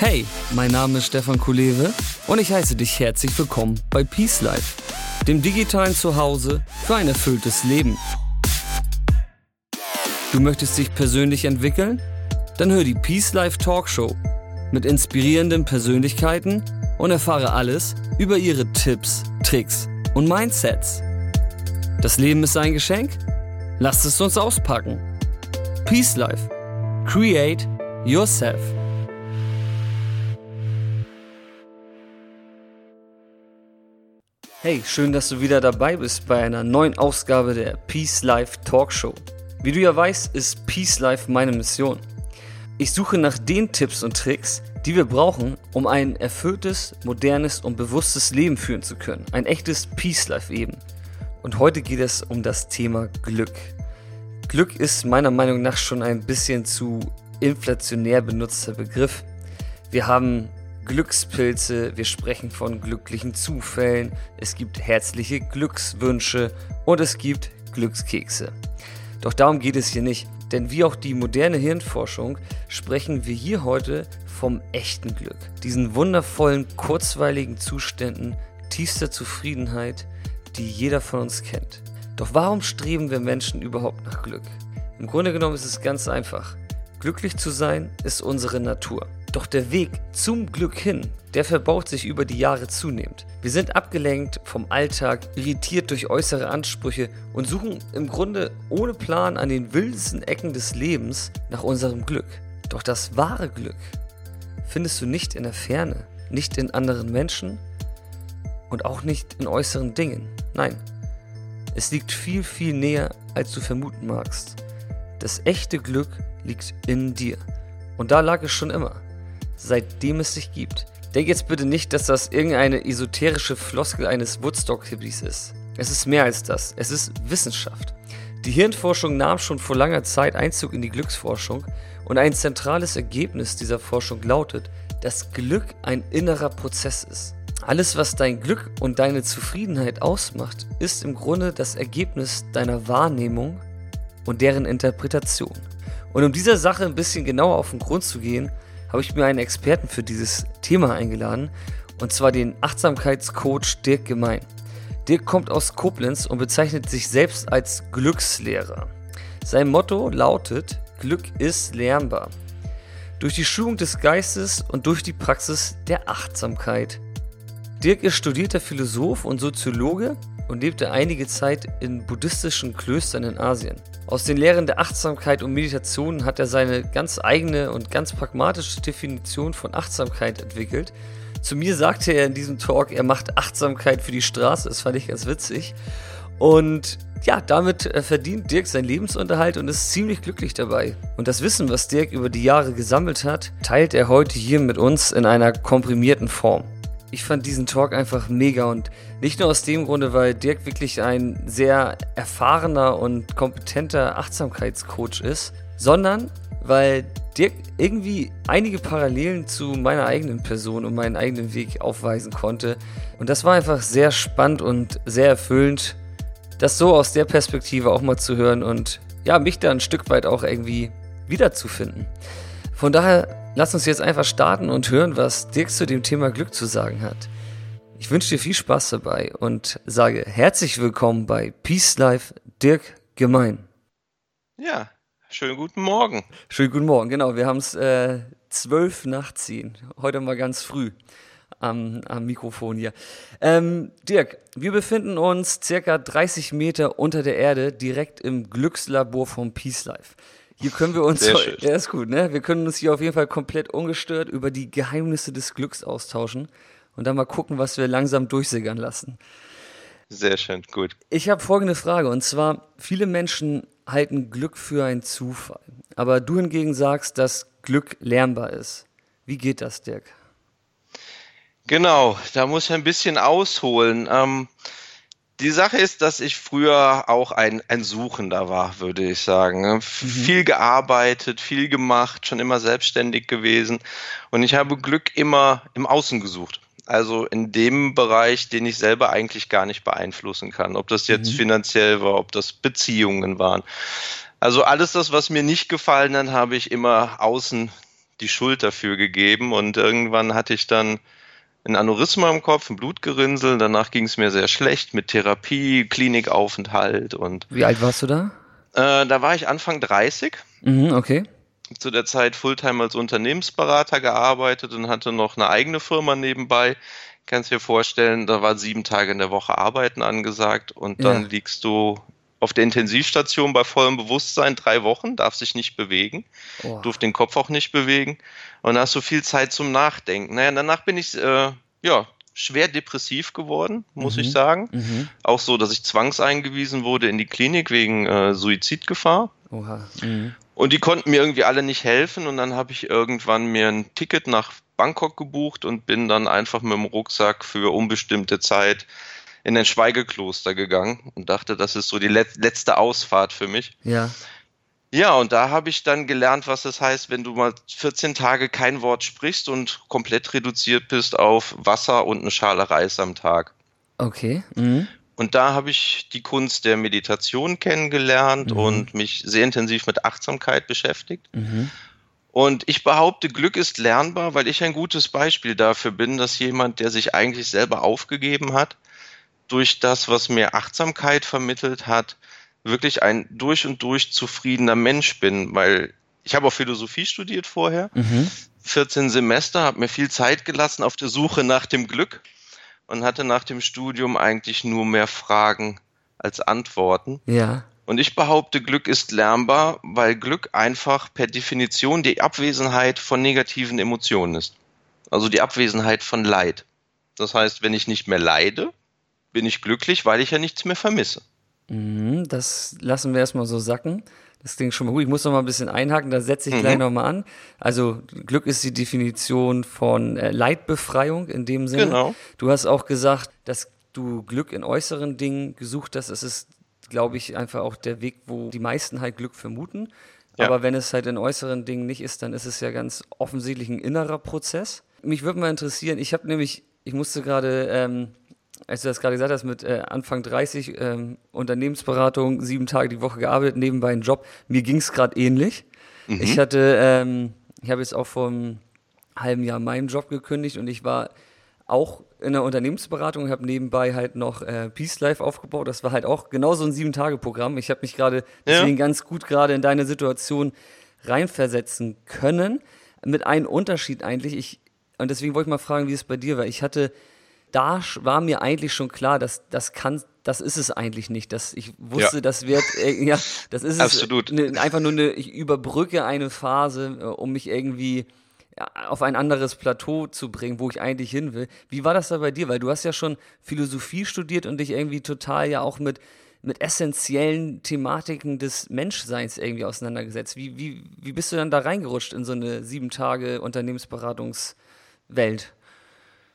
Hey, mein Name ist Stefan Kulewe und ich heiße dich herzlich willkommen bei Peace Life, dem digitalen Zuhause für ein erfülltes Leben. Du möchtest dich persönlich entwickeln? Dann hör die Peace Life Talkshow mit inspirierenden Persönlichkeiten und erfahre alles über ihre Tipps, Tricks und Mindsets. Das Leben ist ein Geschenk? Lasst es uns auspacken. Peace Life. Create yourself. Hey, schön, dass du wieder dabei bist bei einer neuen Ausgabe der Peace Life Talkshow. Wie du ja weißt, ist Peace Life meine Mission. Ich suche nach den Tipps und Tricks, die wir brauchen, um ein erfülltes, modernes und bewusstes Leben führen zu können. Ein echtes Peace Life eben. Und heute geht es um das Thema Glück. Glück ist meiner Meinung nach schon ein bisschen zu inflationär benutzter Begriff. Wir haben Glückspilze, wir sprechen von glücklichen Zufällen, es gibt herzliche Glückswünsche und es gibt Glückskekse. Doch darum geht es hier nicht, denn wie auch die moderne Hirnforschung sprechen wir hier heute vom echten Glück, diesen wundervollen, kurzweiligen Zuständen tiefster Zufriedenheit, die jeder von uns kennt. Doch warum streben wir Menschen überhaupt nach Glück? Im Grunde genommen ist es ganz einfach. Glücklich zu sein ist unsere Natur. Doch der Weg zum Glück hin, der verbaut sich über die Jahre zunehmend. Wir sind abgelenkt vom Alltag, irritiert durch äußere Ansprüche und suchen im Grunde ohne Plan an den wildesten Ecken des Lebens nach unserem Glück. Doch das wahre Glück findest du nicht in der Ferne, nicht in anderen Menschen und auch nicht in äußeren Dingen. Nein, es liegt viel, viel näher, als du vermuten magst. Das echte Glück liegt in dir. Und da lag es schon immer seitdem es sich gibt. Denk jetzt bitte nicht, dass das irgendeine esoterische Floskel eines Woodstock-Hippies ist. Es ist mehr als das. Es ist Wissenschaft. Die Hirnforschung nahm schon vor langer Zeit Einzug in die Glücksforschung und ein zentrales Ergebnis dieser Forschung lautet, dass Glück ein innerer Prozess ist. Alles, was dein Glück und deine Zufriedenheit ausmacht, ist im Grunde das Ergebnis deiner Wahrnehmung und deren Interpretation. Und um dieser Sache ein bisschen genauer auf den Grund zu gehen, habe ich mir einen Experten für dieses Thema eingeladen, und zwar den Achtsamkeitscoach Dirk Gemein. Dirk kommt aus Koblenz und bezeichnet sich selbst als Glückslehrer. Sein Motto lautet, Glück ist lernbar. Durch die Schulung des Geistes und durch die Praxis der Achtsamkeit. Dirk ist studierter Philosoph und Soziologe und lebte einige Zeit in buddhistischen Klöstern in Asien. Aus den Lehren der Achtsamkeit und Meditation hat er seine ganz eigene und ganz pragmatische Definition von Achtsamkeit entwickelt. Zu mir sagte er in diesem Talk, er macht Achtsamkeit für die Straße. Das fand ich ganz witzig. Und ja, damit äh, verdient Dirk seinen Lebensunterhalt und ist ziemlich glücklich dabei. Und das Wissen, was Dirk über die Jahre gesammelt hat, teilt er heute hier mit uns in einer komprimierten Form ich fand diesen Talk einfach mega und nicht nur aus dem Grunde, weil Dirk wirklich ein sehr erfahrener und kompetenter Achtsamkeitscoach ist, sondern weil Dirk irgendwie einige Parallelen zu meiner eigenen Person und meinen eigenen Weg aufweisen konnte. Und das war einfach sehr spannend und sehr erfüllend, das so aus der Perspektive auch mal zu hören und ja, mich da ein Stück weit auch irgendwie wiederzufinden. Von daher Lass uns jetzt einfach starten und hören, was Dirk zu dem Thema Glück zu sagen hat. Ich wünsche dir viel Spaß dabei und sage herzlich willkommen bei Peace Life Dirk Gemein. Ja, schönen guten Morgen. Schönen guten Morgen, genau. Wir haben es äh, zwölf nach zehn. Heute mal ganz früh am, am Mikrofon hier. Ähm, Dirk, wir befinden uns circa 30 Meter unter der Erde, direkt im Glückslabor vom Peace Life. Hier können wir uns, ja, ist gut, ne? Wir können uns hier auf jeden Fall komplett ungestört über die Geheimnisse des Glücks austauschen und dann mal gucken, was wir langsam durchsickern lassen. Sehr schön, gut. Ich habe folgende Frage und zwar: Viele Menschen halten Glück für einen Zufall, aber du hingegen sagst, dass Glück lernbar ist. Wie geht das, Dirk? Genau, da muss ich ein bisschen ausholen. Ähm, die Sache ist, dass ich früher auch ein, ein Suchender war, würde ich sagen. Ne? Mhm. Viel gearbeitet, viel gemacht, schon immer selbstständig gewesen. Und ich habe Glück immer im Außen gesucht. Also in dem Bereich, den ich selber eigentlich gar nicht beeinflussen kann. Ob das jetzt mhm. finanziell war, ob das Beziehungen waren. Also alles das, was mir nicht gefallen hat, habe ich immer außen die Schuld dafür gegeben und irgendwann hatte ich dann ein Aneurysma im Kopf, ein Blutgerinnsel. Danach ging es mir sehr schlecht mit Therapie, Klinikaufenthalt und. Wie alt warst du da? Äh, da war ich Anfang 30. Mhm, okay. Zu der Zeit Fulltime als Unternehmensberater gearbeitet und hatte noch eine eigene Firma nebenbei. Kannst dir vorstellen, da war sieben Tage in der Woche Arbeiten angesagt und dann ja. liegst du auf der Intensivstation bei vollem Bewusstsein drei Wochen, darf sich nicht bewegen, oh. durft den Kopf auch nicht bewegen und da hast du viel Zeit zum Nachdenken. Naja, danach bin ich äh, ja schwer depressiv geworden, muss mhm. ich sagen. Mhm. Auch so, dass ich zwangseingewiesen wurde in die Klinik wegen äh, Suizidgefahr. Oha. Mhm. Und die konnten mir irgendwie alle nicht helfen und dann habe ich irgendwann mir ein Ticket nach Bangkok gebucht und bin dann einfach mit dem Rucksack für unbestimmte Zeit in ein Schweigekloster gegangen und dachte, das ist so die letzte Ausfahrt für mich. Ja. Ja, und da habe ich dann gelernt, was es das heißt, wenn du mal 14 Tage kein Wort sprichst und komplett reduziert bist auf Wasser und eine Schale Reis am Tag. Okay. Mhm. Und da habe ich die Kunst der Meditation kennengelernt mhm. und mich sehr intensiv mit Achtsamkeit beschäftigt. Mhm. Und ich behaupte, Glück ist lernbar, weil ich ein gutes Beispiel dafür bin, dass jemand, der sich eigentlich selber aufgegeben hat, durch das, was mir Achtsamkeit vermittelt hat, wirklich ein durch und durch zufriedener Mensch bin, weil ich habe auch Philosophie studiert vorher, mhm. 14 Semester, habe mir viel Zeit gelassen auf der Suche nach dem Glück und hatte nach dem Studium eigentlich nur mehr Fragen als Antworten. Ja. Und ich behaupte, Glück ist lernbar, weil Glück einfach per Definition die Abwesenheit von negativen Emotionen ist. Also die Abwesenheit von Leid. Das heißt, wenn ich nicht mehr leide, bin ich glücklich, weil ich ja nichts mehr vermisse. Mhm, das lassen wir erstmal so sacken. Das klingt schon mal gut. Ich muss noch mal ein bisschen einhaken, da setze ich mhm. gleich noch mal an. Also Glück ist die Definition von äh, Leidbefreiung in dem Sinne. Genau. Du hast auch gesagt, dass du Glück in äußeren Dingen gesucht hast. Es ist, glaube ich, einfach auch der Weg, wo die meisten halt Glück vermuten. Ja. Aber wenn es halt in äußeren Dingen nicht ist, dann ist es ja ganz offensichtlich ein innerer Prozess. Mich würde mal interessieren, ich habe nämlich, ich musste gerade ähm, als du das gerade gesagt hast, mit äh, Anfang 30 ähm, Unternehmensberatung, sieben Tage die Woche gearbeitet, nebenbei einen Job. Mir ging es gerade ähnlich. Mhm. Ich hatte, ähm, ich habe jetzt auch vor einem halben Jahr meinen Job gekündigt und ich war auch in der Unternehmensberatung, habe nebenbei halt noch äh, Peace Life aufgebaut. Das war halt auch genauso ein sieben-Tage-Programm. Ich habe mich gerade deswegen ja. ganz gut gerade in deine Situation reinversetzen können. Mit einem Unterschied eigentlich. Ich, und deswegen wollte ich mal fragen, wie es bei dir war. Ich hatte da war mir eigentlich schon klar, dass das kann, das ist es eigentlich nicht. Dass ich wusste, ja. das wird, äh, ja, das ist Absolut. es. Ne, einfach nur eine, ich überbrücke eine Phase, äh, um mich irgendwie auf ein anderes Plateau zu bringen, wo ich eigentlich hin will. Wie war das da bei dir? Weil du hast ja schon Philosophie studiert und dich irgendwie total ja auch mit, mit essentiellen Thematiken des Menschseins irgendwie auseinandergesetzt. Wie, wie, wie bist du dann da reingerutscht in so eine sieben Tage Unternehmensberatungswelt?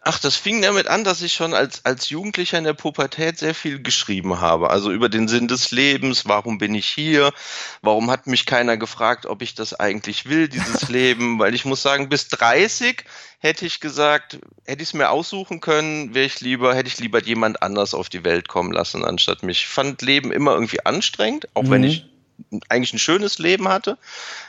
Ach, das fing damit an, dass ich schon als, als Jugendlicher in der Pubertät sehr viel geschrieben habe. Also über den Sinn des Lebens, warum bin ich hier, warum hat mich keiner gefragt, ob ich das eigentlich will, dieses Leben. Weil ich muss sagen, bis 30 hätte ich gesagt, hätte ich es mir aussuchen können, wäre ich lieber, hätte ich lieber jemand anders auf die Welt kommen lassen, anstatt mich. Ich fand Leben immer irgendwie anstrengend, auch mhm. wenn ich eigentlich ein schönes Leben hatte,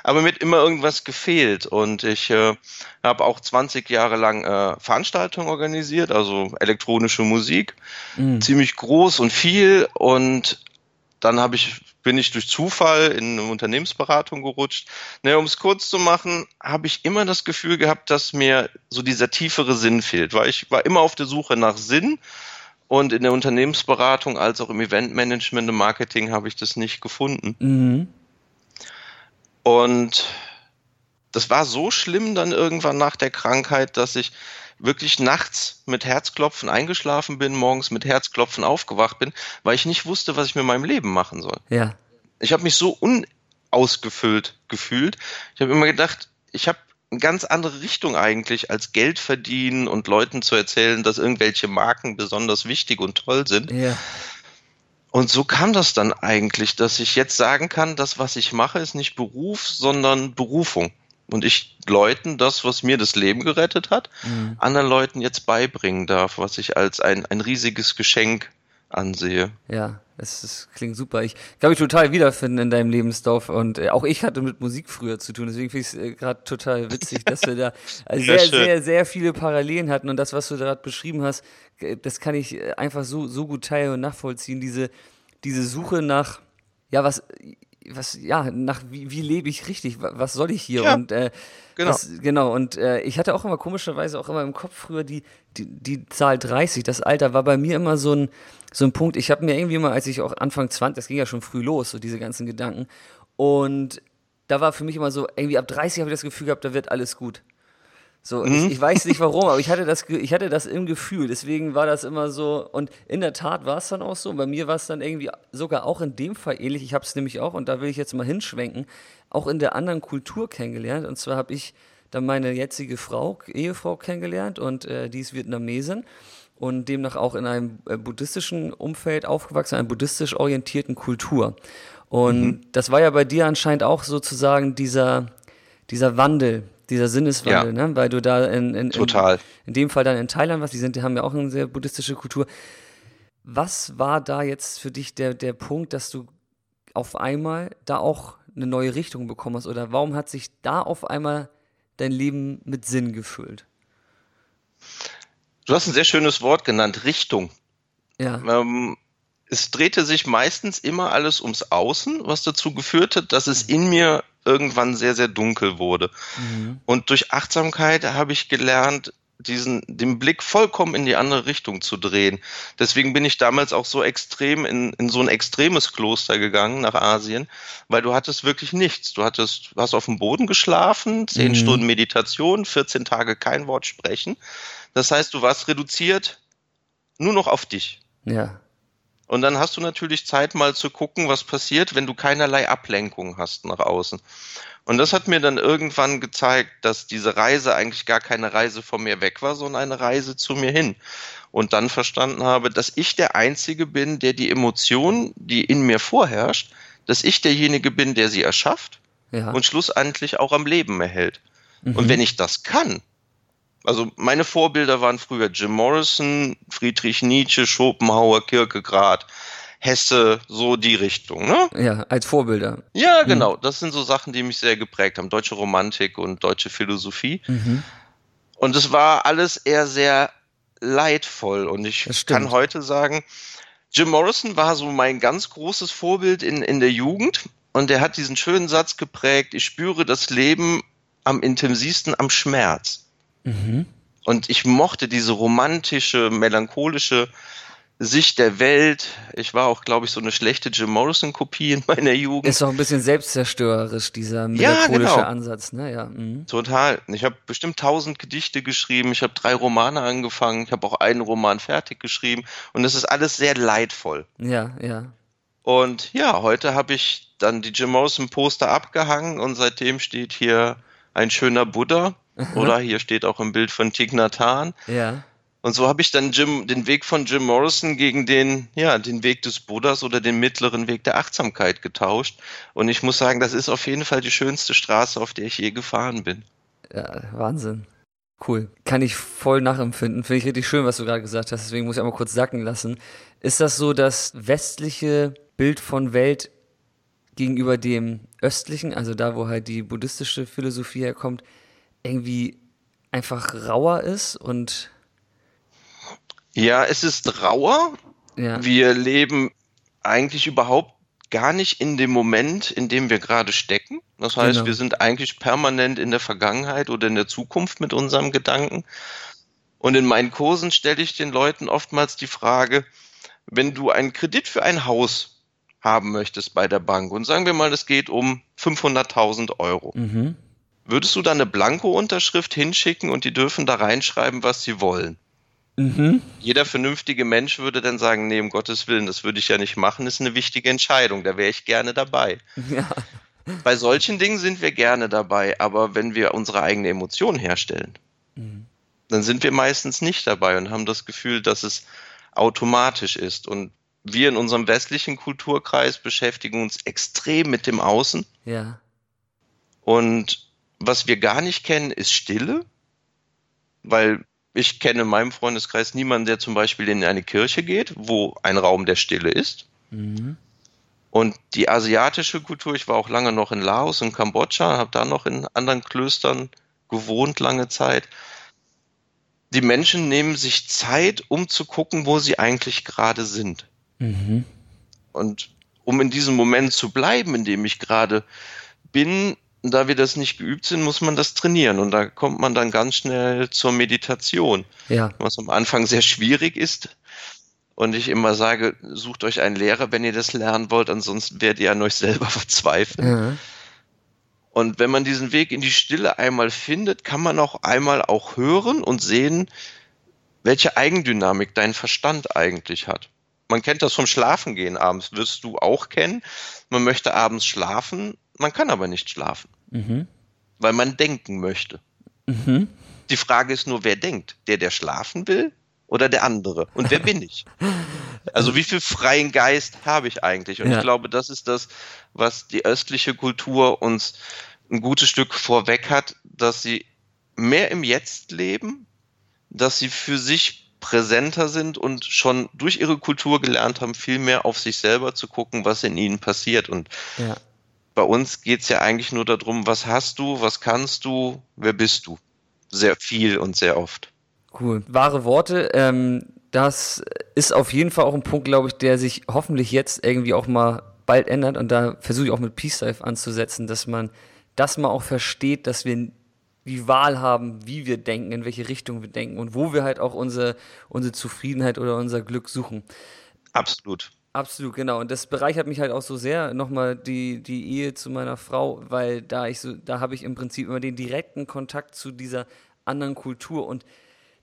aber mir hat immer irgendwas gefehlt. Und ich äh, habe auch 20 Jahre lang äh, Veranstaltungen organisiert, also elektronische Musik, mhm. ziemlich groß und viel. Und dann habe ich bin ich durch Zufall in eine Unternehmensberatung gerutscht. Naja, um es kurz zu machen, habe ich immer das Gefühl gehabt, dass mir so dieser tiefere Sinn fehlt, weil ich war immer auf der Suche nach Sinn und in der Unternehmensberatung als auch im Eventmanagement und Marketing habe ich das nicht gefunden. Mhm. Und das war so schlimm dann irgendwann nach der Krankheit, dass ich wirklich nachts mit Herzklopfen eingeschlafen bin, morgens mit Herzklopfen aufgewacht bin, weil ich nicht wusste, was ich mit meinem Leben machen soll. Ja. Ich habe mich so unausgefüllt gefühlt. Ich habe immer gedacht, ich habe eine ganz andere Richtung eigentlich, als Geld verdienen und Leuten zu erzählen, dass irgendwelche Marken besonders wichtig und toll sind. Ja. Und so kam das dann eigentlich, dass ich jetzt sagen kann, das, was ich mache, ist nicht Beruf, sondern Berufung. Und ich Leuten das, was mir das Leben gerettet hat, mhm. anderen Leuten jetzt beibringen darf, was ich als ein, ein riesiges Geschenk ansehe. Ja, Das, das klingt super. Ich kann mich total wiederfinden in deinem Lebensdorf und äh, auch ich hatte mit Musik früher zu tun. Deswegen finde ich es äh, gerade total witzig, dass wir da sehr, sehr, sehr, sehr viele Parallelen hatten und das, was du gerade beschrieben hast, äh, das kann ich äh, einfach so, so gut teilen und nachvollziehen. Diese, diese Suche nach, ja, was, was, ja, nach wie, wie lebe ich richtig? Was soll ich hier? Ja, und äh, genau. Das, genau. Und äh, ich hatte auch immer komischerweise auch immer im Kopf früher die, die, die Zahl 30. Das Alter war bei mir immer so ein, so ein Punkt. Ich habe mir irgendwie mal, als ich auch Anfang 20, das ging ja schon früh los, so diese ganzen Gedanken. Und da war für mich immer so, irgendwie ab 30 habe ich das Gefühl gehabt, da wird alles gut. So, Mhm. ich, ich weiß nicht warum, aber ich hatte das, ich hatte das im Gefühl. Deswegen war das immer so. Und in der Tat war es dann auch so. Bei mir war es dann irgendwie sogar auch in dem Fall ähnlich. Ich habe es nämlich auch, und da will ich jetzt mal hinschwenken, auch in der anderen Kultur kennengelernt. Und zwar habe ich dann meine jetzige Frau, Ehefrau kennengelernt und äh, die ist Vietnamesin und demnach auch in einem äh, buddhistischen Umfeld aufgewachsen, einer buddhistisch orientierten Kultur. Und das war ja bei dir anscheinend auch sozusagen dieser, dieser Wandel, dieser Sinneswandel, ne? weil du da in, in, Total. in, in dem Fall dann in Thailand warst, die, sind, die haben ja auch eine sehr buddhistische Kultur. Was war da jetzt für dich der, der Punkt, dass du auf einmal da auch eine neue Richtung bekommen hast? Oder warum hat sich da auf einmal dein Leben mit Sinn gefüllt? Du hast ein sehr schönes Wort genannt, Richtung. Ja. Ähm, es drehte sich meistens immer alles ums Außen, was dazu geführt hat, dass es in mir irgendwann sehr, sehr dunkel wurde. Und durch Achtsamkeit habe ich gelernt, diesen, den Blick vollkommen in die andere Richtung zu drehen. Deswegen bin ich damals auch so extrem in, in so ein extremes Kloster gegangen nach Asien, weil du hattest wirklich nichts. Du hattest, du hast auf dem Boden geschlafen, zehn Mhm. Stunden Meditation, 14 Tage kein Wort sprechen. Das heißt, du warst reduziert nur noch auf dich. Ja. Und dann hast du natürlich Zeit mal zu gucken, was passiert, wenn du keinerlei Ablenkung hast nach außen. Und das hat mir dann irgendwann gezeigt, dass diese Reise eigentlich gar keine Reise von mir weg war, sondern eine Reise zu mir hin. Und dann verstanden habe, dass ich der Einzige bin, der die Emotion, die in mir vorherrscht, dass ich derjenige bin, der sie erschafft Ja. und schlussendlich auch am Leben erhält. Und wenn ich das kann, also meine Vorbilder waren früher Jim Morrison, Friedrich Nietzsche, Schopenhauer, Kierkegaard, Hesse, so die Richtung, ne? ja, als Vorbilder. Ja, genau. Das sind so Sachen, die mich sehr geprägt haben. Deutsche Romantik und deutsche Philosophie. Mhm. Und es war alles eher sehr leidvoll. Und ich kann heute sagen, Jim Morrison war so mein ganz großes Vorbild in, in der Jugend. Und er hat diesen schönen Satz geprägt, ich spüre das Leben am intensivsten am Schmerz. Mhm. Und ich mochte diese romantische, melancholische Sicht der Welt. Ich war auch, glaube ich, so eine schlechte Jim Morrison-Kopie in meiner Jugend. Ist auch ein bisschen selbstzerstörerisch, dieser Ja, melancholische genau. Ansatz, ne? Ja. Mhm. Total. Ich habe bestimmt tausend Gedichte geschrieben. Ich habe drei Romane angefangen. Ich habe auch einen Roman fertig geschrieben. Und es ist alles sehr leidvoll. Ja, ja. Und ja, heute habe ich dann die Jim Morrison Poster abgehangen und seitdem steht hier ein schöner Buddha. Oder hier steht auch ein Bild von Thich Nhat Hanh. Ja. Und so habe ich dann Jim, den Weg von Jim Morrison gegen den, ja, den Weg des Buddhas oder den mittleren Weg der Achtsamkeit getauscht. Und ich muss sagen, das ist auf jeden Fall die schönste Straße, auf der ich je gefahren bin. Ja, Wahnsinn. Cool. Kann ich voll nachempfinden. Finde ich richtig schön, was du gerade gesagt hast. Deswegen muss ich einmal kurz sacken lassen. Ist das so das westliche Bild von Welt gegenüber dem östlichen, also da, wo halt die buddhistische Philosophie herkommt, irgendwie einfach rauer ist und Ja, es ist rauer. ja, Wir leben eigentlich überhaupt gar nicht in dem Moment, in dem wir gerade stecken. Das heißt, Genau. wir sind eigentlich permanent in der Vergangenheit oder in der Zukunft mit unserem Gedanken. Und in meinen Kursen stelle ich den Leuten oftmals die Frage, wenn du einen Kredit für ein Haus haben möchtest bei der Bank und sagen wir mal, es geht um 500.000 Euro, mhm. Würdest du da eine Blanko-Unterschrift hinschicken und die dürfen da reinschreiben, was sie wollen? Mhm. Jeder vernünftige Mensch würde dann sagen, nee, um Gottes Willen, das würde ich ja nicht machen, ist eine wichtige Entscheidung, da wäre ich gerne dabei. ja, Bei solchen Dingen sind wir gerne dabei, aber wenn wir unsere eigene Emotion herstellen, dann sind wir meistens nicht dabei und haben das Gefühl, dass es automatisch ist. Und wir in unserem westlichen Kulturkreis beschäftigen uns extrem mit dem Außen ja, und was wir gar nicht kennen, ist Stille, weil ich kenne in meinem Freundeskreis niemanden, der zum Beispiel in eine Kirche geht, wo ein Raum der Stille ist. Mhm. Und die asiatische Kultur, ich war auch lange noch in Laos und Kambodscha, habe da noch in anderen Klöstern gewohnt lange Zeit. Die Menschen nehmen sich Zeit, um zu gucken, wo sie eigentlich gerade sind. Mhm. Und um in diesem Moment zu bleiben, in dem ich gerade bin, da wir das nicht geübt sind, muss man das trainieren. Und da kommt man dann ganz schnell zur Meditation. Ja. Was am Anfang sehr schwierig ist. Und ich immer sage, sucht euch einen Lehrer, wenn ihr das lernen wollt, ansonsten werdet ihr an euch selber verzweifeln. Ja. Und wenn man diesen Weg in die Stille einmal findet, kann man auch einmal auch hören und sehen, welche Eigendynamik dein Verstand eigentlich hat. Man kennt das vom Schlafengehen abends, wirst du auch kennen. Man möchte abends schlafen, man kann aber nicht schlafen, mhm. weil man denken möchte. Mhm. Die Frage ist nur, wer denkt? Der, der schlafen will oder der andere? Und wer bin ich? Also wie viel freien Geist habe ich eigentlich? Und ja. ich glaube, das ist das, was die östliche Kultur uns ein gutes Stück vorweg hat, dass sie mehr im Jetzt leben, dass sie für sich präsenter sind und schon durch ihre Kultur gelernt haben, viel mehr auf sich selber zu gucken, was in ihnen passiert. Und ja. Bei uns geht es ja eigentlich nur darum, was hast du, was kannst du, wer bist du? Sehr viel und sehr oft. Cool. Wahre Worte. Ähm, das ist auf jeden Fall auch ein Punkt, glaube ich, der sich hoffentlich jetzt irgendwie auch mal bald ändert. Und da versuche ich auch mit Peace Life anzusetzen, dass man das mal auch versteht, dass wir die Wahl haben, wie wir denken, in welche Richtung wir denken und wo wir halt auch unsere, unsere Zufriedenheit oder unser Glück suchen. Absolut. Absolut, genau. Und das bereichert mich halt auch so sehr, nochmal die, die Ehe zu meiner Frau, weil da ich so, da habe ich im Prinzip immer den direkten Kontakt zu dieser anderen Kultur und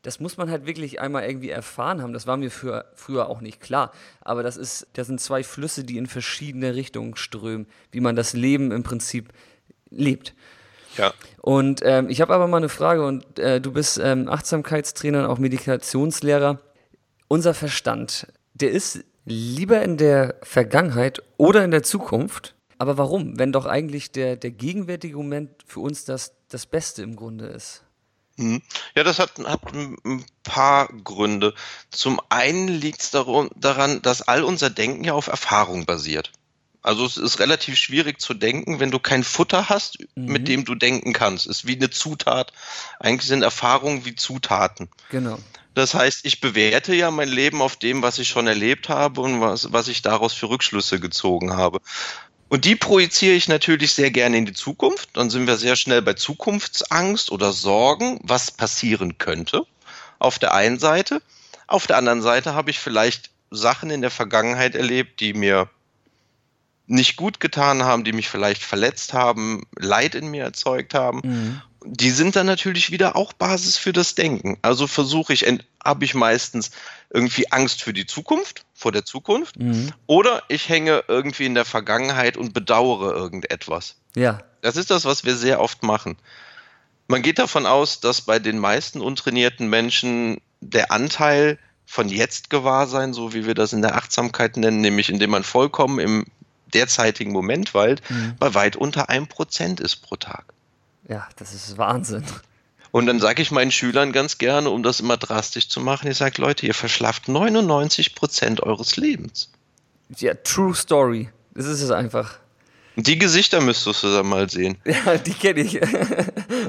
das muss man halt wirklich einmal irgendwie erfahren haben. Das war mir für, früher auch nicht klar. Aber das ist, das sind zwei Flüsse, die in verschiedene Richtungen strömen, wie man das Leben im Prinzip lebt. Ja. Und ähm, ich habe aber mal eine Frage und äh, du bist ähm, Achtsamkeitstrainer und auch Meditationslehrer. Unser Verstand, der ist lieber in der Vergangenheit oder in der Zukunft. Aber warum? Wenn doch eigentlich der, der gegenwärtige Moment für uns das, das Beste im Grunde ist. Hm. Ja, das hat, hat ein paar Gründe. Zum einen liegt es daran, dass all unser Denken ja auf Erfahrung basiert. Also es ist relativ schwierig zu denken, wenn du kein Futter hast, mhm. mit dem du denken kannst. Es ist wie eine Zutat. Eigentlich sind Erfahrungen wie Zutaten. Genau. Das heißt, ich bewerte ja mein Leben auf dem, was ich schon erlebt habe und was, was ich daraus für Rückschlüsse gezogen habe. Und die projiziere ich natürlich sehr gerne in die Zukunft. Dann sind wir sehr schnell bei Zukunftsangst oder Sorgen, was passieren könnte. Auf der einen Seite. Auf der anderen Seite habe ich vielleicht Sachen in der Vergangenheit erlebt, die mir nicht gut getan haben, die mich vielleicht verletzt haben, Leid in mir erzeugt haben. Mhm. Die sind dann natürlich wieder auch Basis für das Denken. Also versuche ich, habe ich meistens irgendwie Angst für die Zukunft, vor der Zukunft, mhm. oder ich hänge irgendwie in der Vergangenheit und bedauere irgendetwas. Ja. Das ist das, was wir sehr oft machen. Man geht davon aus, dass bei den meisten untrainierten Menschen der Anteil von jetzt Gewahrsein, so wie wir das in der Achtsamkeit nennen, nämlich indem man vollkommen im derzeitigen Moment Wald mhm. bei weit unter einem Prozent ist pro Tag. Ja, das ist Wahnsinn. Und dann sage ich meinen Schülern ganz gerne, um das immer drastisch zu machen, ich sage, Leute, ihr verschlaft 99 Prozent eures Lebens. Ja, true story. Das ist es einfach. Die Gesichter müsstest du da mal sehen. Ja, die kenne ich.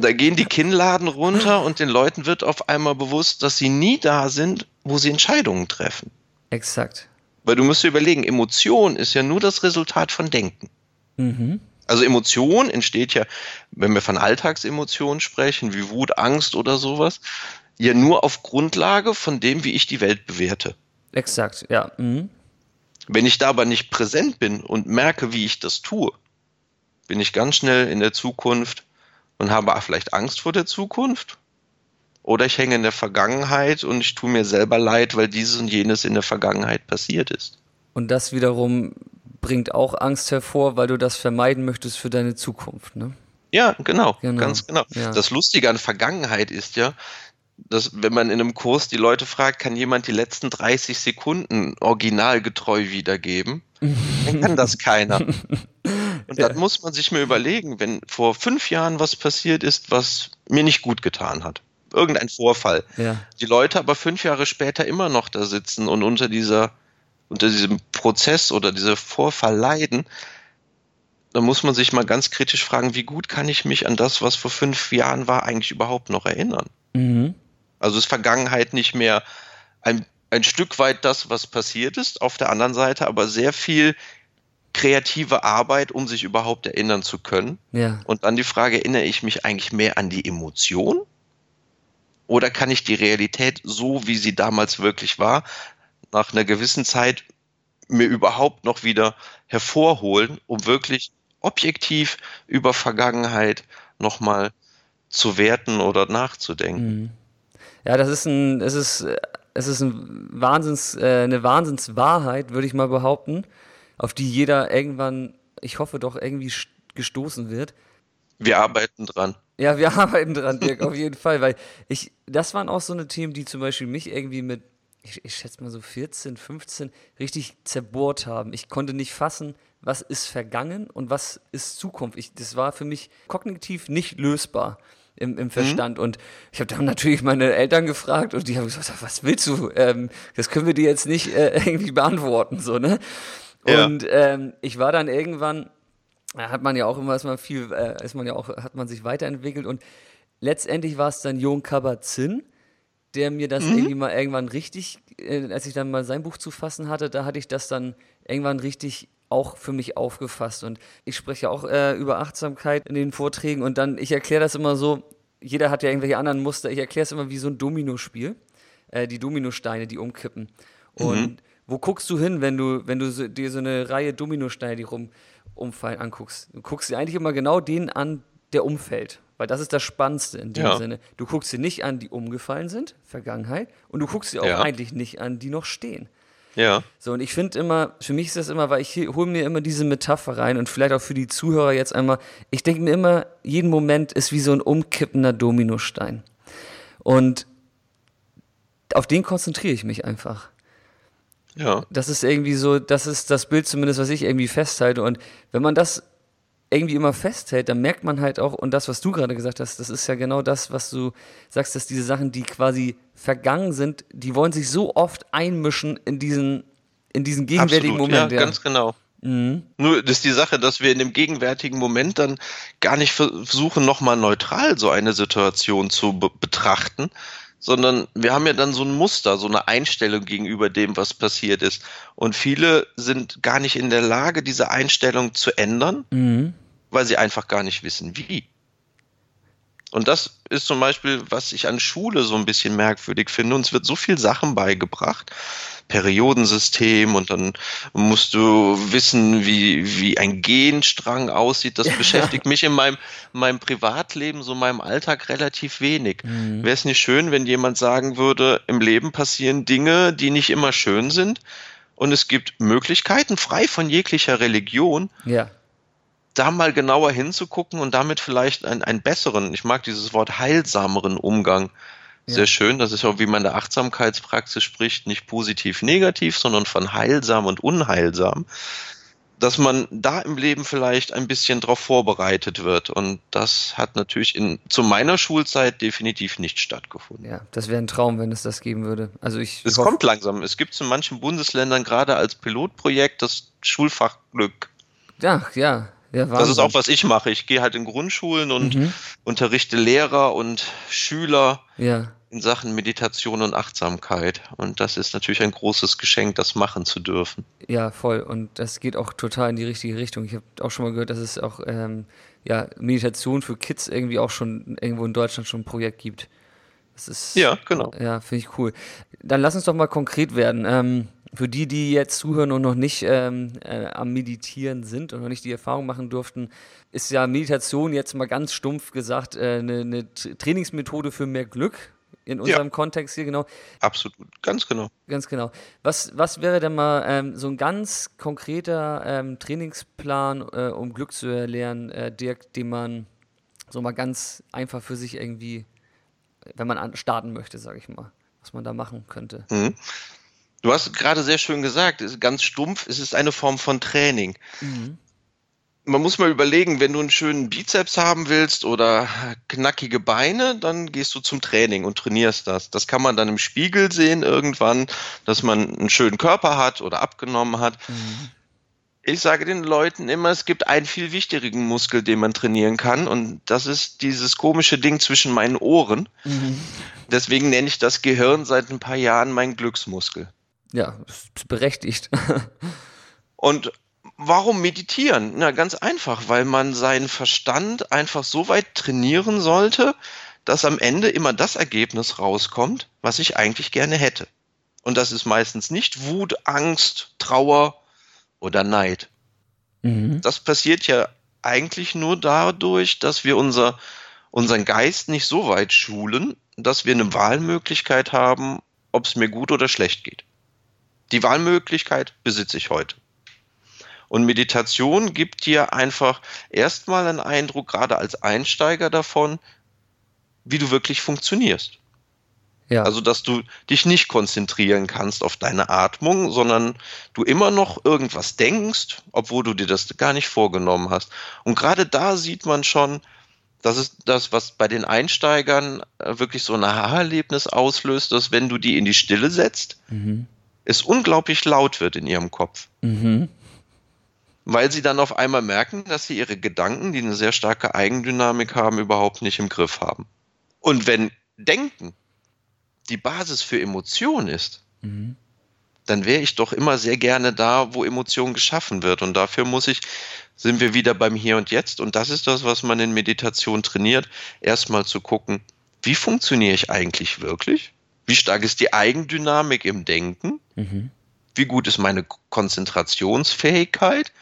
da gehen die Kinnladen runter und den Leuten wird auf einmal bewusst, dass sie nie da sind, wo sie Entscheidungen treffen. Exakt. Weil du musst dir überlegen, Emotion ist ja nur das Resultat von Denken. Mhm. Also Emotion entsteht ja, wenn wir von Alltagsemotionen sprechen, wie Wut, Angst oder sowas, ja nur auf Grundlage von dem, wie ich die Welt bewerte. Exakt, ja. Mhm. Wenn ich da aber nicht präsent bin und merke, wie ich das tue, bin ich ganz schnell in der Zukunft und habe vielleicht Angst vor der Zukunft oder ich hänge in der Vergangenheit und ich tue mir selber leid, weil dieses und jenes in der Vergangenheit passiert ist. Und das wiederum bringt auch Angst hervor, weil du das vermeiden möchtest für deine Zukunft, ne? Ja, genau, genau. ganz genau. Ja. Das Lustige an Vergangenheit ist ja, dass wenn man in einem Kurs die Leute fragt, kann jemand die letzten 30 Sekunden originalgetreu wiedergeben, dann kann das keiner. Und ja. dann muss man sich mal überlegen, wenn vor fünf Jahren was passiert ist, was mir nicht gut getan hat irgendein Vorfall. Ja. Die Leute aber fünf Jahre später immer noch da sitzen und unter dieser unter diesem Prozess oder diese Vorfall leiden, dann muss man sich mal ganz kritisch fragen, wie gut kann ich mich an das, was vor fünf Jahren war, eigentlich überhaupt noch erinnern? Mhm. Also ist Vergangenheit nicht mehr ein, ein Stück weit das, was passiert ist, auf der anderen Seite aber sehr viel kreative Arbeit, um sich überhaupt erinnern zu können. Ja. Und dann die Frage, erinnere ich mich eigentlich mehr an die Emotion? Oder kann ich die Realität so, wie sie damals wirklich war, nach einer gewissen Zeit mir überhaupt noch wieder hervorholen, um wirklich objektiv über Vergangenheit nochmal zu werten oder nachzudenken? Mhm. Ja, das ist ein, es ist, es ist ein Wahnsinns, äh, eine Wahnsinnswahrheit, würde ich mal behaupten auf die jeder irgendwann, ich hoffe doch, irgendwie gestoßen wird. Wir arbeiten dran. Ja, wir arbeiten dran, Dirk, auf jeden Fall, weil ich, das waren auch so eine Themen, die zum Beispiel mich irgendwie mit, ich, ich schätze mal so 14, 15, richtig zerbohrt haben. Ich konnte nicht fassen, was ist vergangen und was ist Zukunft. Ich, das war für mich kognitiv nicht lösbar im, im Verstand. Mhm. Und ich habe dann natürlich meine Eltern gefragt und die haben gesagt, was willst du? Ähm, das können wir dir jetzt nicht äh, irgendwie beantworten, so, ne? Und ähm, ich war dann irgendwann, hat man ja auch immer, ist man viel, äh, ist man ja auch, hat man sich weiterentwickelt und letztendlich war es dann Jon Kabat-Zinn, der mir das mhm. irgendwie mal irgendwann richtig, äh, als ich dann mal sein Buch zu fassen hatte, da hatte ich das dann irgendwann richtig auch für mich aufgefasst. Und ich spreche auch äh, über Achtsamkeit in den Vorträgen und dann, ich erkläre das immer so, jeder hat ja irgendwelche anderen Muster, ich erkläre es immer wie so ein Dominospiel, äh, die Dominosteine, die umkippen. Und mhm wo guckst du hin, wenn du, wenn du so, dir so eine Reihe Dominosteine, die rum umfallen, anguckst? Du guckst dir eigentlich immer genau den an, der umfällt. Weil das ist das Spannendste in dem ja. Sinne. Du guckst dir nicht an, die umgefallen sind, Vergangenheit, und du guckst dir auch ja. eigentlich nicht an, die noch stehen. Ja. So, und ich finde immer, für mich ist das immer, weil ich hole mir immer diese Metapher rein und vielleicht auch für die Zuhörer jetzt einmal, ich denke mir immer, jeden Moment ist wie so ein umkippender Dominostein. Und auf den konzentriere ich mich einfach. Ja. Das ist irgendwie so, das ist das Bild zumindest, was ich irgendwie festhalte. Und wenn man das irgendwie immer festhält, dann merkt man halt auch, und das, was du gerade gesagt hast, das ist ja genau das, was du sagst, dass diese Sachen, die quasi vergangen sind, die wollen sich so oft einmischen in diesen, in diesen gegenwärtigen Absolut, Moment. Ja, ja, ganz genau. Mhm. Nur das ist die Sache, dass wir in dem gegenwärtigen Moment dann gar nicht versuchen, nochmal neutral so eine Situation zu be betrachten, sondern wir haben ja dann so ein Muster, so eine Einstellung gegenüber dem, was passiert ist. Und viele sind gar nicht in der Lage, diese Einstellung zu ändern, mhm. Weil sie einfach gar nicht wissen, wie. Und das ist zum Beispiel, was ich an Schule so ein bisschen merkwürdig finde. Uns wird so viel Sachen beigebracht, Periodensystem und dann musst du wissen, wie, wie ein Genstrang aussieht. Das beschäftigt mich in meinem, meinem Privatleben, so meinem Alltag relativ wenig. Mhm. Wäre es nicht schön, wenn jemand sagen würde, im Leben passieren Dinge, die nicht immer schön sind und es gibt Möglichkeiten, frei von jeglicher Religion, ja da mal genauer hinzugucken und damit vielleicht einen, einen besseren, ich mag dieses Wort heilsameren Umgang ja. sehr schön. Das ist auch, wie man in der Achtsamkeitspraxis spricht, nicht positiv negativ, sondern von heilsam und unheilsam. Dass man da im Leben vielleicht ein bisschen darauf vorbereitet wird. Und das hat natürlich in, zu meiner Schulzeit definitiv nicht stattgefunden. Ja, das wäre ein Traum, wenn es das geben würde. Also ich. Es kommt langsam. Es gibt es in manchen Bundesländern gerade als Pilotprojekt das Schulfachglück. Ja, ja, ja, das ist auch, was ich mache. Ich gehe halt in Grundschulen und mhm. unterrichte Lehrer und Schüler ja. in Sachen Meditation und Achtsamkeit. Und das ist natürlich ein großes Geschenk, das machen zu dürfen. Ja, voll. Und das geht auch total in die richtige Richtung. Ich habe auch schon mal gehört, dass es auch ähm, ja, Meditation für Kids irgendwie auch schon irgendwo in Deutschland schon ein Projekt gibt. Das ist, ja, genau. Ja, finde ich cool. Dann lass uns doch mal konkret werden. Ähm, für die, die jetzt zuhören und noch nicht ähm, äh, am Meditieren sind und noch nicht die Erfahrung machen durften, ist ja Meditation jetzt mal ganz stumpf gesagt äh, eine, eine Trainingsmethode für mehr Glück in unserem ja. Kontext hier genau. Absolut, ganz genau. Ganz genau. Was, was wäre denn mal ähm, so ein ganz konkreter ähm, Trainingsplan, äh, um Glück zu erlernen, äh, Dirk, den man so mal ganz einfach für sich irgendwie, wenn man an, starten möchte, sage ich mal, was man da machen könnte? Mhm. Du hast gerade sehr schön gesagt, ganz stumpf, es ist eine Form von Training. Mhm. man muss mal überlegen, wenn du einen schönen Bizeps haben willst oder knackige Beine, dann gehst du zum Training und trainierst das. Das kann man dann im Spiegel sehen irgendwann, dass man einen schönen Körper hat oder abgenommen hat. Mhm. Ich sage den Leuten immer, es gibt einen viel wichtigeren Muskel, den man trainieren kann und das ist dieses komische Ding zwischen meinen Ohren. Mhm. Deswegen nenne ich das Gehirn seit ein paar Jahren mein Glücksmuskel. Ja, berechtigt. und Warum meditieren? Na, ganz einfach, weil man seinen Verstand einfach so weit trainieren sollte, dass am Ende immer das Ergebnis rauskommt, was ich eigentlich gerne hätte. Und das ist meistens nicht Wut, Angst, Trauer oder Neid. Mhm. Das passiert ja eigentlich nur dadurch, dass wir unser, unseren Geist nicht so weit schulen, dass wir eine Wahlmöglichkeit haben, ob es mir gut oder schlecht geht. Die Wahlmöglichkeit besitze ich heute. Und Meditation gibt dir einfach erstmal einen Eindruck, gerade als Einsteiger davon, wie du wirklich funktionierst. Ja. Also, dass du dich nicht konzentrieren kannst auf deine Atmung, sondern du immer noch irgendwas denkst, obwohl du dir das gar nicht vorgenommen hast. Und gerade da sieht man schon, das ist das, was bei den Einsteigern äh, wirklich so ein Aha-Erlebnis auslöst, dass wenn du die in die Stille setzt, mhm. Es unglaublich laut wird in ihrem Kopf. Mhm weil sie dann auf einmal merken, dass sie ihre Gedanken, die eine sehr starke Eigendynamik haben, überhaupt nicht im Griff haben. Und wenn Denken die Basis für Emotion ist, mhm. dann wäre ich doch immer sehr gerne da, wo Emotion geschaffen wird. Und dafür muss ich, sind wir wieder beim Hier und Jetzt. Und das ist das, was man in Meditation trainiert, erstmal zu gucken, wie funktioniere ich eigentlich wirklich? Wie stark ist die Eigendynamik im Denken? Mhm. Wie gut ist meine Konzentrationsfähigkeit?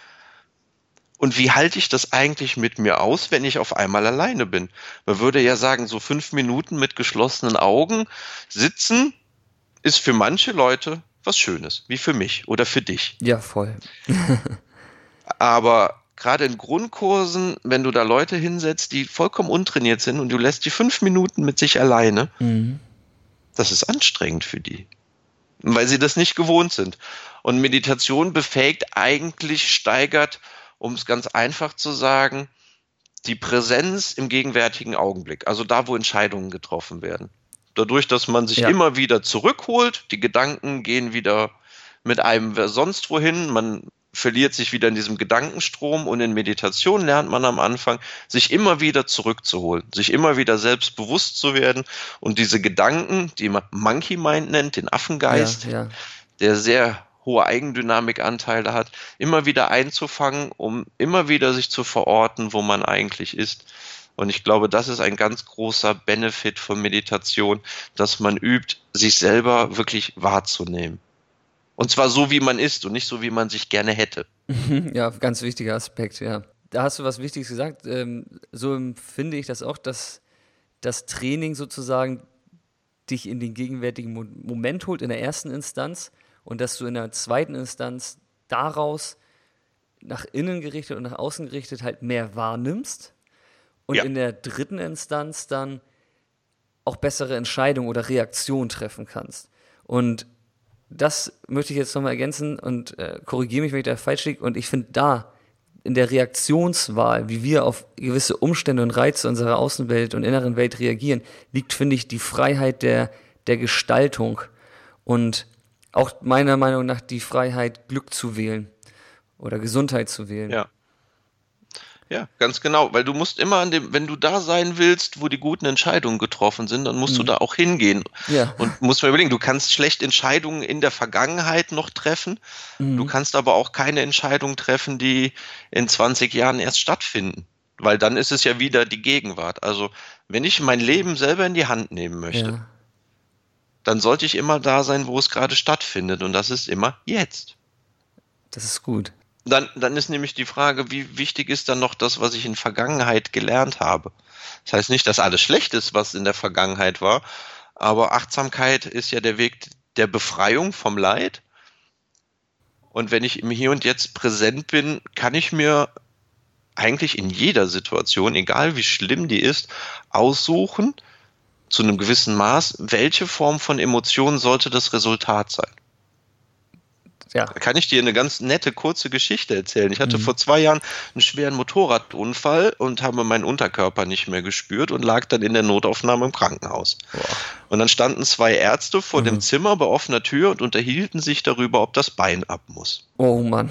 Und wie halte ich das eigentlich mit mir aus, wenn ich auf einmal alleine bin? Man würde ja sagen, so fünf Minuten mit geschlossenen Augen sitzen ist für manche Leute was Schönes, wie für mich oder für dich. Ja, voll. Aber gerade in Grundkursen, wenn du da Leute hinsetzt, die vollkommen untrainiert sind und du lässt die fünf Minuten mit sich alleine, mhm. das ist anstrengend für die, weil sie das nicht gewohnt sind. Und Meditation befähigt eigentlich, steigert um es ganz einfach zu sagen, die Präsenz im gegenwärtigen Augenblick, also da, wo Entscheidungen getroffen werden. Dadurch, dass man sich ja. immer wieder zurückholt, die Gedanken gehen wieder mit einem sonst wohin, man verliert sich wieder in diesem Gedankenstrom und in Meditation lernt man am Anfang, sich immer wieder zurückzuholen, sich immer wieder selbst bewusst zu werden und diese Gedanken, die man Monkey Mind nennt, den Affengeist, ja, ja. der sehr hohe Eigendynamikanteile hat, immer wieder einzufangen, um immer wieder sich zu verorten, wo man eigentlich ist. Und ich glaube, das ist ein ganz großer Benefit von Meditation, dass man übt, sich selber wirklich wahrzunehmen. Und zwar so, wie man ist und nicht so, wie man sich gerne hätte. Ja, ganz wichtiger Aspekt, ja. Da hast du was Wichtiges gesagt. Ähm, so empfinde ich das auch, dass das Training sozusagen dich in den gegenwärtigen Moment holt in der ersten Instanz und dass du in der zweiten Instanz daraus nach innen gerichtet und nach außen gerichtet halt mehr wahrnimmst und ja. in der dritten Instanz dann auch bessere Entscheidungen oder Reaktionen treffen kannst. Und das möchte ich jetzt nochmal ergänzen und äh, korrigiere mich, wenn ich da falsch liege. Und ich finde da in der Reaktionswahl, wie wir auf gewisse Umstände und Reize unserer Außenwelt und inneren Welt reagieren, liegt, finde ich, die Freiheit der, der Gestaltung. Und auch meiner Meinung nach die Freiheit, Glück zu wählen oder Gesundheit zu wählen. Ja. Ja, ganz genau, weil du musst immer an dem, wenn du da sein willst, wo die guten Entscheidungen getroffen sind, dann musst mhm. du da auch hingehen. Ja. Und musst mal überlegen, du kannst schlecht Entscheidungen in der Vergangenheit noch treffen, mhm. du kannst aber auch keine Entscheidungen treffen, die in 20 Jahren erst stattfinden, weil dann ist es ja wieder die Gegenwart. Also, wenn ich mein Leben selber in die Hand nehmen möchte, ja dann sollte ich immer da sein, wo es gerade stattfindet. Und das ist immer jetzt. Das ist gut. Dann, dann ist nämlich die Frage, wie wichtig ist dann noch das, was ich in Vergangenheit gelernt habe? Das heißt nicht, dass alles schlecht ist, was in der Vergangenheit war, aber Achtsamkeit ist ja der Weg der Befreiung vom Leid. Und wenn ich im Hier und Jetzt präsent bin, kann ich mir eigentlich in jeder Situation, egal wie schlimm die ist, aussuchen, zu einem gewissen Maß, welche Form von Emotion sollte das Resultat sein? Ja. Da kann ich dir eine ganz nette, kurze Geschichte erzählen. Ich hatte mhm. vor zwei Jahren einen schweren Motorradunfall und habe meinen Unterkörper nicht mehr gespürt und lag dann in der Notaufnahme im Krankenhaus. Boah. Und dann standen zwei Ärzte vor mhm. dem Zimmer bei offener Tür und unterhielten sich darüber, ob das Bein ab muss. Oh Mann.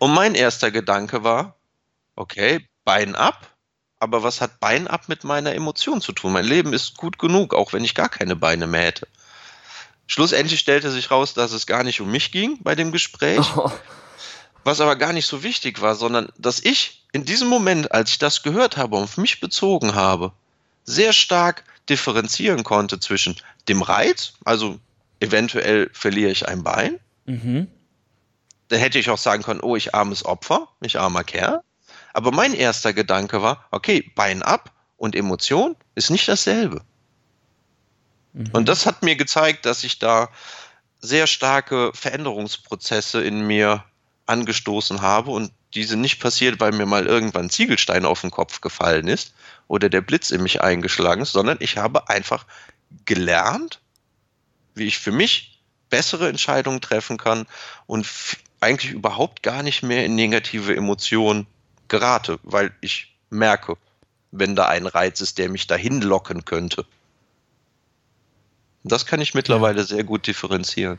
Und mein erster Gedanke war, okay, Bein ab, aber was hat Bein ab mit meiner Emotion zu tun? Mein Leben ist gut genug, auch wenn ich gar keine Beine mehr hätte. Schlussendlich stellte sich raus, dass es gar nicht um mich ging bei dem Gespräch, oh. was aber gar nicht so wichtig war, sondern dass ich in diesem Moment, als ich das gehört habe und auf mich bezogen habe, sehr stark differenzieren konnte zwischen dem Reiz, also eventuell verliere ich ein Bein, mhm. dann hätte ich auch sagen können, oh, ich armes Opfer, ich armer Kerl. Aber mein erster Gedanke war, okay, Bein ab und Emotion ist nicht dasselbe. Mhm. Und das hat mir gezeigt, dass ich da sehr starke Veränderungsprozesse in mir angestoßen habe und diese nicht passiert, weil mir mal irgendwann ein Ziegelstein auf den Kopf gefallen ist oder der Blitz in mich eingeschlagen ist, sondern ich habe einfach gelernt, wie ich für mich bessere Entscheidungen treffen kann und eigentlich überhaupt gar nicht mehr in negative Emotionen gerate, weil ich merke, wenn da ein Reiz ist, der mich dahin locken könnte. Das kann ich mittlerweile ja. sehr gut differenzieren.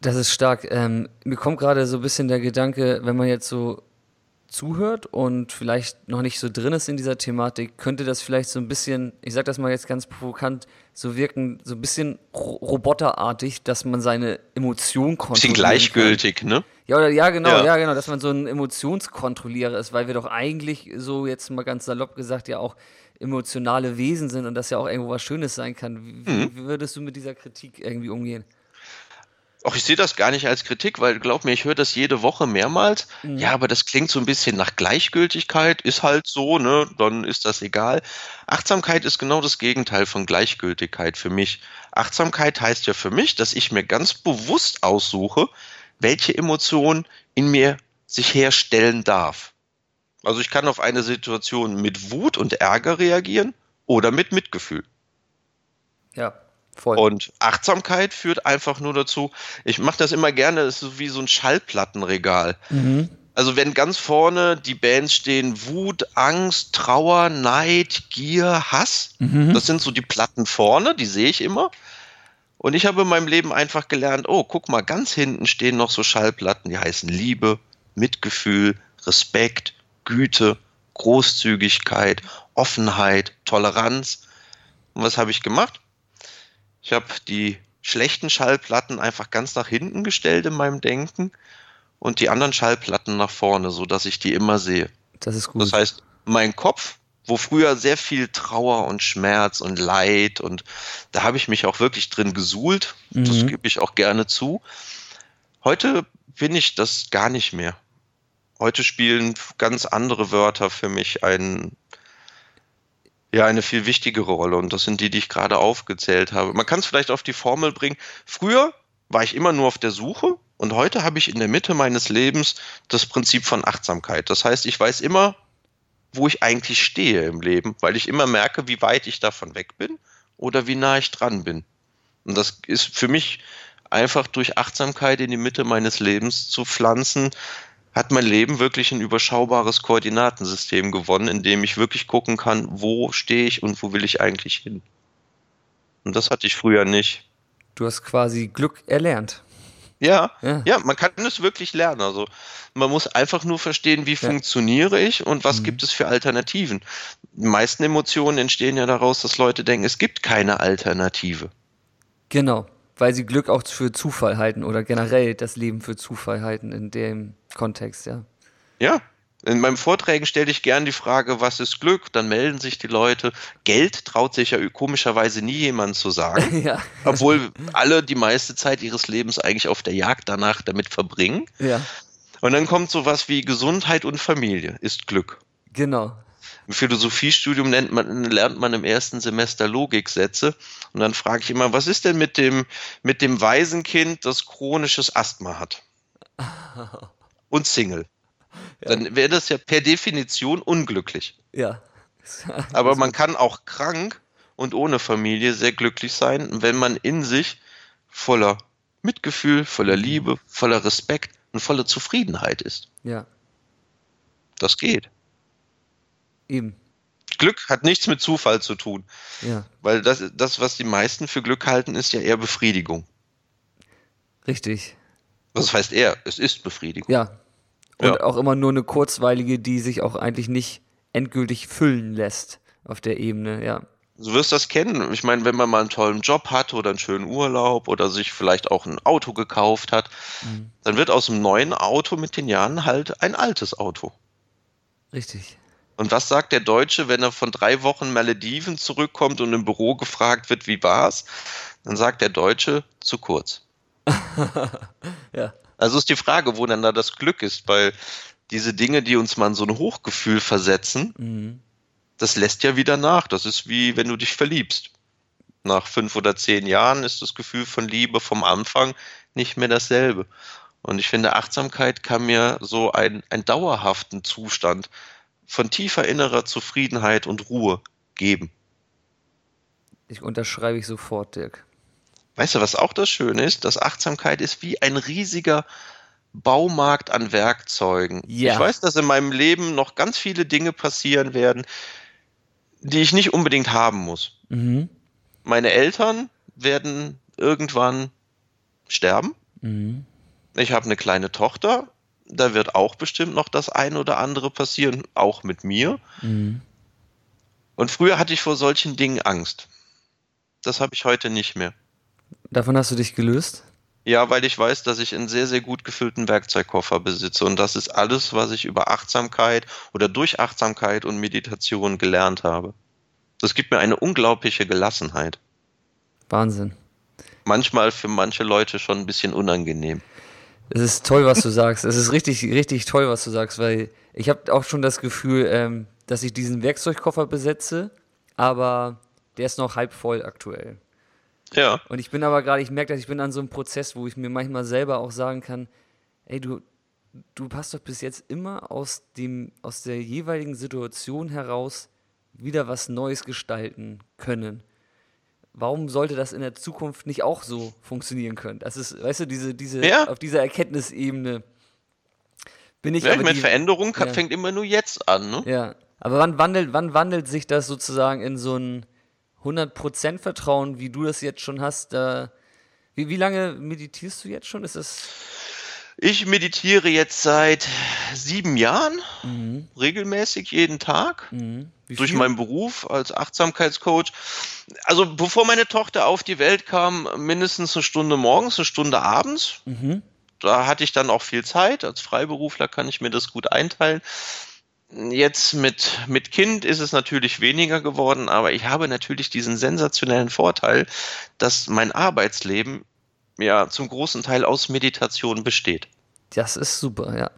Das ist stark. Ähm, mir kommt gerade so ein bisschen der Gedanke, wenn man jetzt so zuhört und vielleicht noch nicht so drin ist in dieser Thematik, könnte das vielleicht so ein bisschen, ich sag das mal jetzt ganz provokant, so wirken, so ein bisschen roboterartig, dass man seine Emotionen kontrolliert. Bisschen gleichgültig, kann. ne? Ja, oder, ja, genau, ja. ja, genau, dass man so ein Emotionskontrollierer ist, weil wir doch eigentlich so jetzt mal ganz salopp gesagt ja auch emotionale Wesen sind und das ja auch irgendwo was Schönes sein kann. Wie, mhm. wie würdest du mit dieser Kritik irgendwie umgehen? Ach, ich sehe das gar nicht als Kritik, weil glaub mir, ich höre das jede Woche mehrmals. Mhm. Ja, aber das klingt so ein bisschen nach Gleichgültigkeit, ist halt so, ne? Dann ist das egal. Achtsamkeit ist genau das Gegenteil von Gleichgültigkeit für mich. Achtsamkeit heißt ja für mich, dass ich mir ganz bewusst aussuche, welche Emotion in mir sich herstellen darf. Also ich kann auf eine Situation mit Wut und Ärger reagieren oder mit Mitgefühl. Ja. Voll. Und Achtsamkeit führt einfach nur dazu, ich mache das immer gerne, das ist wie so ein Schallplattenregal. Mhm. Also wenn ganz vorne die Bands stehen, Wut, Angst, Trauer, Neid, Gier, Hass, mhm. das sind so die Platten vorne, die sehe ich immer. Und ich habe in meinem Leben einfach gelernt, oh, guck mal, ganz hinten stehen noch so Schallplatten, die heißen Liebe, Mitgefühl, Respekt, Güte, Großzügigkeit, Offenheit, Toleranz. Und was habe ich gemacht? Ich habe die schlechten Schallplatten einfach ganz nach hinten gestellt in meinem Denken und die anderen Schallplatten nach vorne, so dass ich die immer sehe. Das ist gut. Das heißt, mein Kopf, wo früher sehr viel Trauer und Schmerz und Leid und da habe ich mich auch wirklich drin gesuhlt, mhm. das gebe ich auch gerne zu. Heute bin ich das gar nicht mehr. Heute spielen ganz andere Wörter für mich einen, ja eine viel wichtigere Rolle und das sind die, die ich gerade aufgezählt habe. Man kann es vielleicht auf die Formel bringen. Früher war ich immer nur auf der Suche und heute habe ich in der Mitte meines Lebens das Prinzip von Achtsamkeit. Das heißt, ich weiß immer, wo ich eigentlich stehe im Leben, weil ich immer merke, wie weit ich davon weg bin oder wie nah ich dran bin. Und das ist für mich einfach durch Achtsamkeit in die Mitte meines Lebens zu pflanzen, hat mein Leben wirklich ein überschaubares Koordinatensystem gewonnen, in dem ich wirklich gucken kann, wo stehe ich und wo will ich eigentlich hin. Und das hatte ich früher nicht. Du hast quasi Glück erlernt. Ja, ja, ja, man kann es wirklich lernen. Also man muss einfach nur verstehen, wie ja. funktioniere ich und was mhm. gibt es für Alternativen. Die meisten Emotionen entstehen ja daraus, dass Leute denken, es gibt keine Alternative. Genau, weil sie Glück auch für Zufall halten oder generell das Leben für Zufall halten in dem Kontext, ja. Ja. In meinen Vorträgen stelle ich gern die Frage, was ist Glück? Dann melden sich die Leute. Geld traut sich ja komischerweise nie jemand zu sagen. ja. Obwohl alle die meiste Zeit ihres Lebens eigentlich auf der Jagd danach damit verbringen. Ja. Und dann kommt sowas wie Gesundheit und Familie ist Glück. Genau. Im Philosophiestudium lernt man, lernt man im ersten Semester Logiksätze. Und dann frage ich immer, was ist denn mit dem, mit dem Waisenkind, das chronisches Asthma hat? Und Single. Ja. Dann wäre das ja per Definition unglücklich. Ja. Aber man kann auch krank und ohne Familie sehr glücklich sein, wenn man in sich voller Mitgefühl, voller Liebe, voller Respekt und voller Zufriedenheit ist. Ja. Das geht. Eben. Glück hat nichts mit Zufall zu tun. Ja. Weil das, das, was die meisten für Glück halten, ist ja eher Befriedigung. Richtig. Was heißt eher? Es ist Befriedigung. Ja. Und Ja. auch immer nur eine kurzweilige, die sich auch eigentlich nicht endgültig füllen lässt auf der Ebene, ja. Du wirst das kennen. Ich meine, wenn man mal einen tollen Job hat oder einen schönen Urlaub oder sich vielleicht auch ein Auto gekauft hat, dann wird aus einem neuen Auto mit den Jahren halt ein altes Auto. Richtig. Und was sagt der Deutsche, wenn er von drei Wochen Malediven zurückkommt und im Büro gefragt wird, wie war's? Dann sagt der Deutsche zu kurz. Ja. Also ist die Frage, wo dann da das Glück ist, weil diese Dinge, die uns mal in so ein Hochgefühl versetzen, Mhm. das lässt ja wieder nach. Das ist wie wenn du dich verliebst. Nach fünf oder zehn Jahren ist das Gefühl von Liebe vom Anfang nicht mehr dasselbe. Und ich finde, Achtsamkeit kann mir so einen, einen dauerhaften Zustand von tiefer innerer Zufriedenheit und Ruhe geben. Ich unterschreibe ich sofort, Dirk. Weißt du, was auch das Schöne ist? Dass Achtsamkeit ist wie ein riesiger Baumarkt an Werkzeugen. Ja. Ich weiß, dass in meinem Leben noch ganz viele Dinge passieren werden, die ich nicht unbedingt haben muss. Mhm. Meine Eltern werden irgendwann sterben. Mhm. Ich habe eine kleine Tochter. Da wird auch bestimmt noch das ein oder andere passieren, auch mit mir. Mhm. Und früher hatte ich vor solchen Dingen Angst. Das habe ich heute nicht mehr. Davon hast du dich gelöst? Ja, weil ich weiß, dass ich einen sehr, sehr gut gefüllten Werkzeugkoffer besitze. Und das ist alles, was ich über Achtsamkeit oder durch Achtsamkeit und Meditation gelernt habe. Das gibt mir eine unglaubliche Gelassenheit. Wahnsinn. Manchmal für manche Leute schon ein bisschen unangenehm. Es ist toll, was du sagst. Es ist richtig, richtig toll, was du sagst, weil ich habe auch schon das Gefühl, ähm, dass ich diesen Werkzeugkoffer besetze, aber der ist noch halb voll aktuell. Ja, Und ich bin aber gerade, ich merke, dass ich bin an so einem Prozess, wo ich mir manchmal selber auch sagen kann, ey, du, du hast doch bis jetzt immer aus dem, aus der jeweiligen Situation heraus wieder was Neues gestalten können. Warum sollte das in der Zukunft nicht auch so funktionieren können? Das ist, weißt du, diese, diese, Ja. auf dieser Erkenntnisebene bin ich ja ich meine, die- Veränderung ja. fängt immer nur jetzt an. Ne? ja, aber wann wandelt, wann wandelt sich das sozusagen in so ein 100% Vertrauen, wie du das jetzt schon hast? Da, wie, wie lange meditierst du jetzt schon? Ist das Ich meditiere jetzt seit sieben Jahren, regelmäßig jeden Tag. mhm. durch meinen Beruf als Achtsamkeitscoach. Also bevor meine Tochter auf die Welt kam, mindestens eine Stunde morgens, eine Stunde abends. Mhm. Da hatte ich dann auch viel Zeit. Als Freiberufler kann ich mir das gut einteilen. Jetzt mit, mit Kind ist es natürlich weniger geworden, aber ich habe natürlich diesen sensationellen Vorteil, dass mein Arbeitsleben ja zum großen Teil aus Meditation besteht. Das ist super, ja.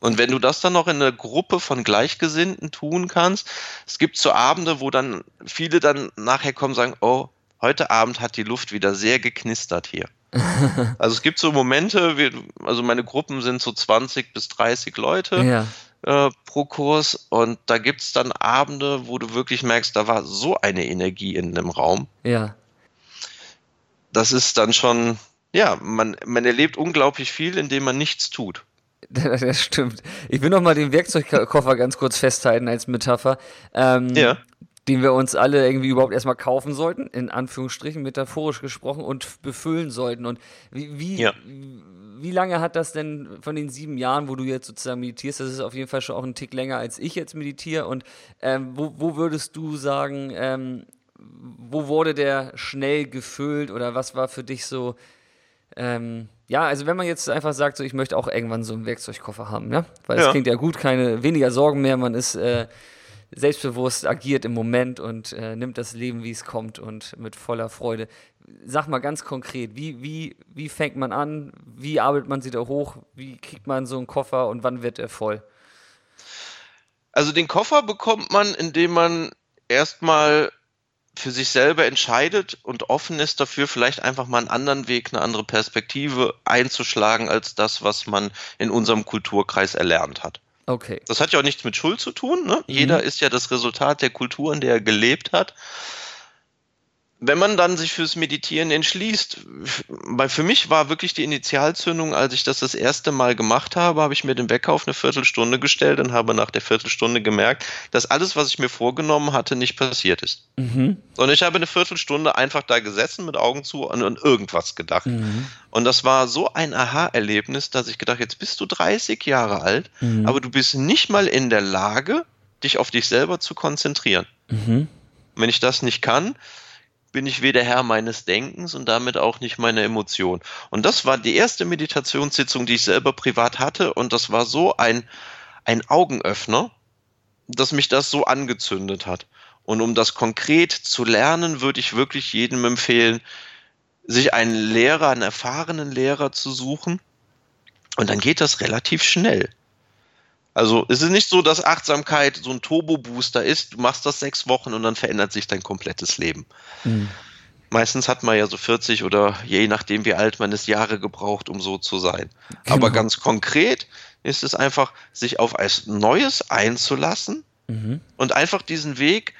Und wenn du das dann noch in einer Gruppe von Gleichgesinnten tun kannst, es gibt so Abende, wo dann viele dann nachher kommen und sagen, oh, heute Abend hat die Luft wieder sehr geknistert hier. also es gibt so Momente, also meine Gruppen sind so 20 bis 30 Leute Ja, äh, pro Kurs und da gibt's dann Abende, wo du wirklich merkst, da war so eine Energie in dem Raum. ja. Das ist dann schon, ja, man, man erlebt unglaublich viel, indem man nichts tut. Das stimmt. Ich will noch mal den Werkzeugkoffer ganz kurz festhalten als Metapher. Ähm, Ja. Den wir uns alle irgendwie überhaupt erstmal kaufen sollten, in Anführungsstrichen, metaphorisch gesprochen, und befüllen sollten. Und wie, wie, Ja. wie lange hat das denn von den sieben Jahren, wo du jetzt sozusagen meditierst, das ist auf jeden Fall schon auch ein Tick länger, als ich jetzt meditiere. Und ähm, wo, wo würdest du sagen, ähm, wo wurde der schnell gefüllt oder was war für dich so ähm, ja, also wenn man jetzt einfach sagt, so ich möchte auch irgendwann so einen Werkzeugkoffer haben, ja, weil es Ja. klingt ja gut, keine weniger Sorgen mehr, man ist äh, selbstbewusst, agiert im Moment und äh, nimmt das Leben, wie es kommt und mit voller Freude. Sag mal ganz konkret, wie, wie, wie fängt man an, wie arbeitet man sie da hoch, wie kriegt man so einen Koffer und wann wird er voll? Also den Koffer bekommt man, indem man erstmal für sich selber entscheidet und offen ist dafür, vielleicht einfach mal einen anderen Weg, eine andere Perspektive einzuschlagen als das, was man in unserem Kulturkreis erlernt hat. Okay. Das hat ja auch nichts mit Schuld zu tun. Ne? Jeder ist ja das Resultat der Kultur, in der er gelebt hat. Wenn man dann sich fürs Meditieren entschließt, weil für mich war wirklich die Initialzündung, als ich das das erste Mal gemacht habe, habe ich mir den Wecker auf eine Viertelstunde gestellt und habe nach der Viertelstunde gemerkt, dass alles, was ich mir vorgenommen hatte, nicht passiert ist. Mhm. Sondern ich habe eine Viertelstunde einfach da gesessen mit Augen zu und an irgendwas gedacht. Mhm. Und das war so ein Aha-Erlebnis, dass ich gedacht, jetzt bist du 30 Jahre alt, mhm. aber du bist nicht mal in der Lage, dich auf dich selber zu konzentrieren. Mhm. Wenn ich das nicht kann, bin ich weder Herr meines Denkens und damit auch nicht meine Emotion. Und das war die erste Meditationssitzung, die ich selber privat hatte und das war so ein, ein Augenöffner, dass mich das so angezündet hat. Und um das konkret zu lernen, würde ich wirklich jedem empfehlen, sich einen Lehrer, einen erfahrenen Lehrer zu suchen. Und dann geht das relativ schnell. Also es ist nicht so, dass Achtsamkeit so ein Turbo-Booster ist. Du machst das sechs Wochen und dann verändert sich dein komplettes Leben. Mhm. Meistens hat man ja so 40 oder je nachdem, wie alt man ist, Jahre gebraucht, um so zu sein. Genau. Aber ganz konkret ist es einfach, sich auf etwas Neues einzulassen mhm. und einfach diesen Weg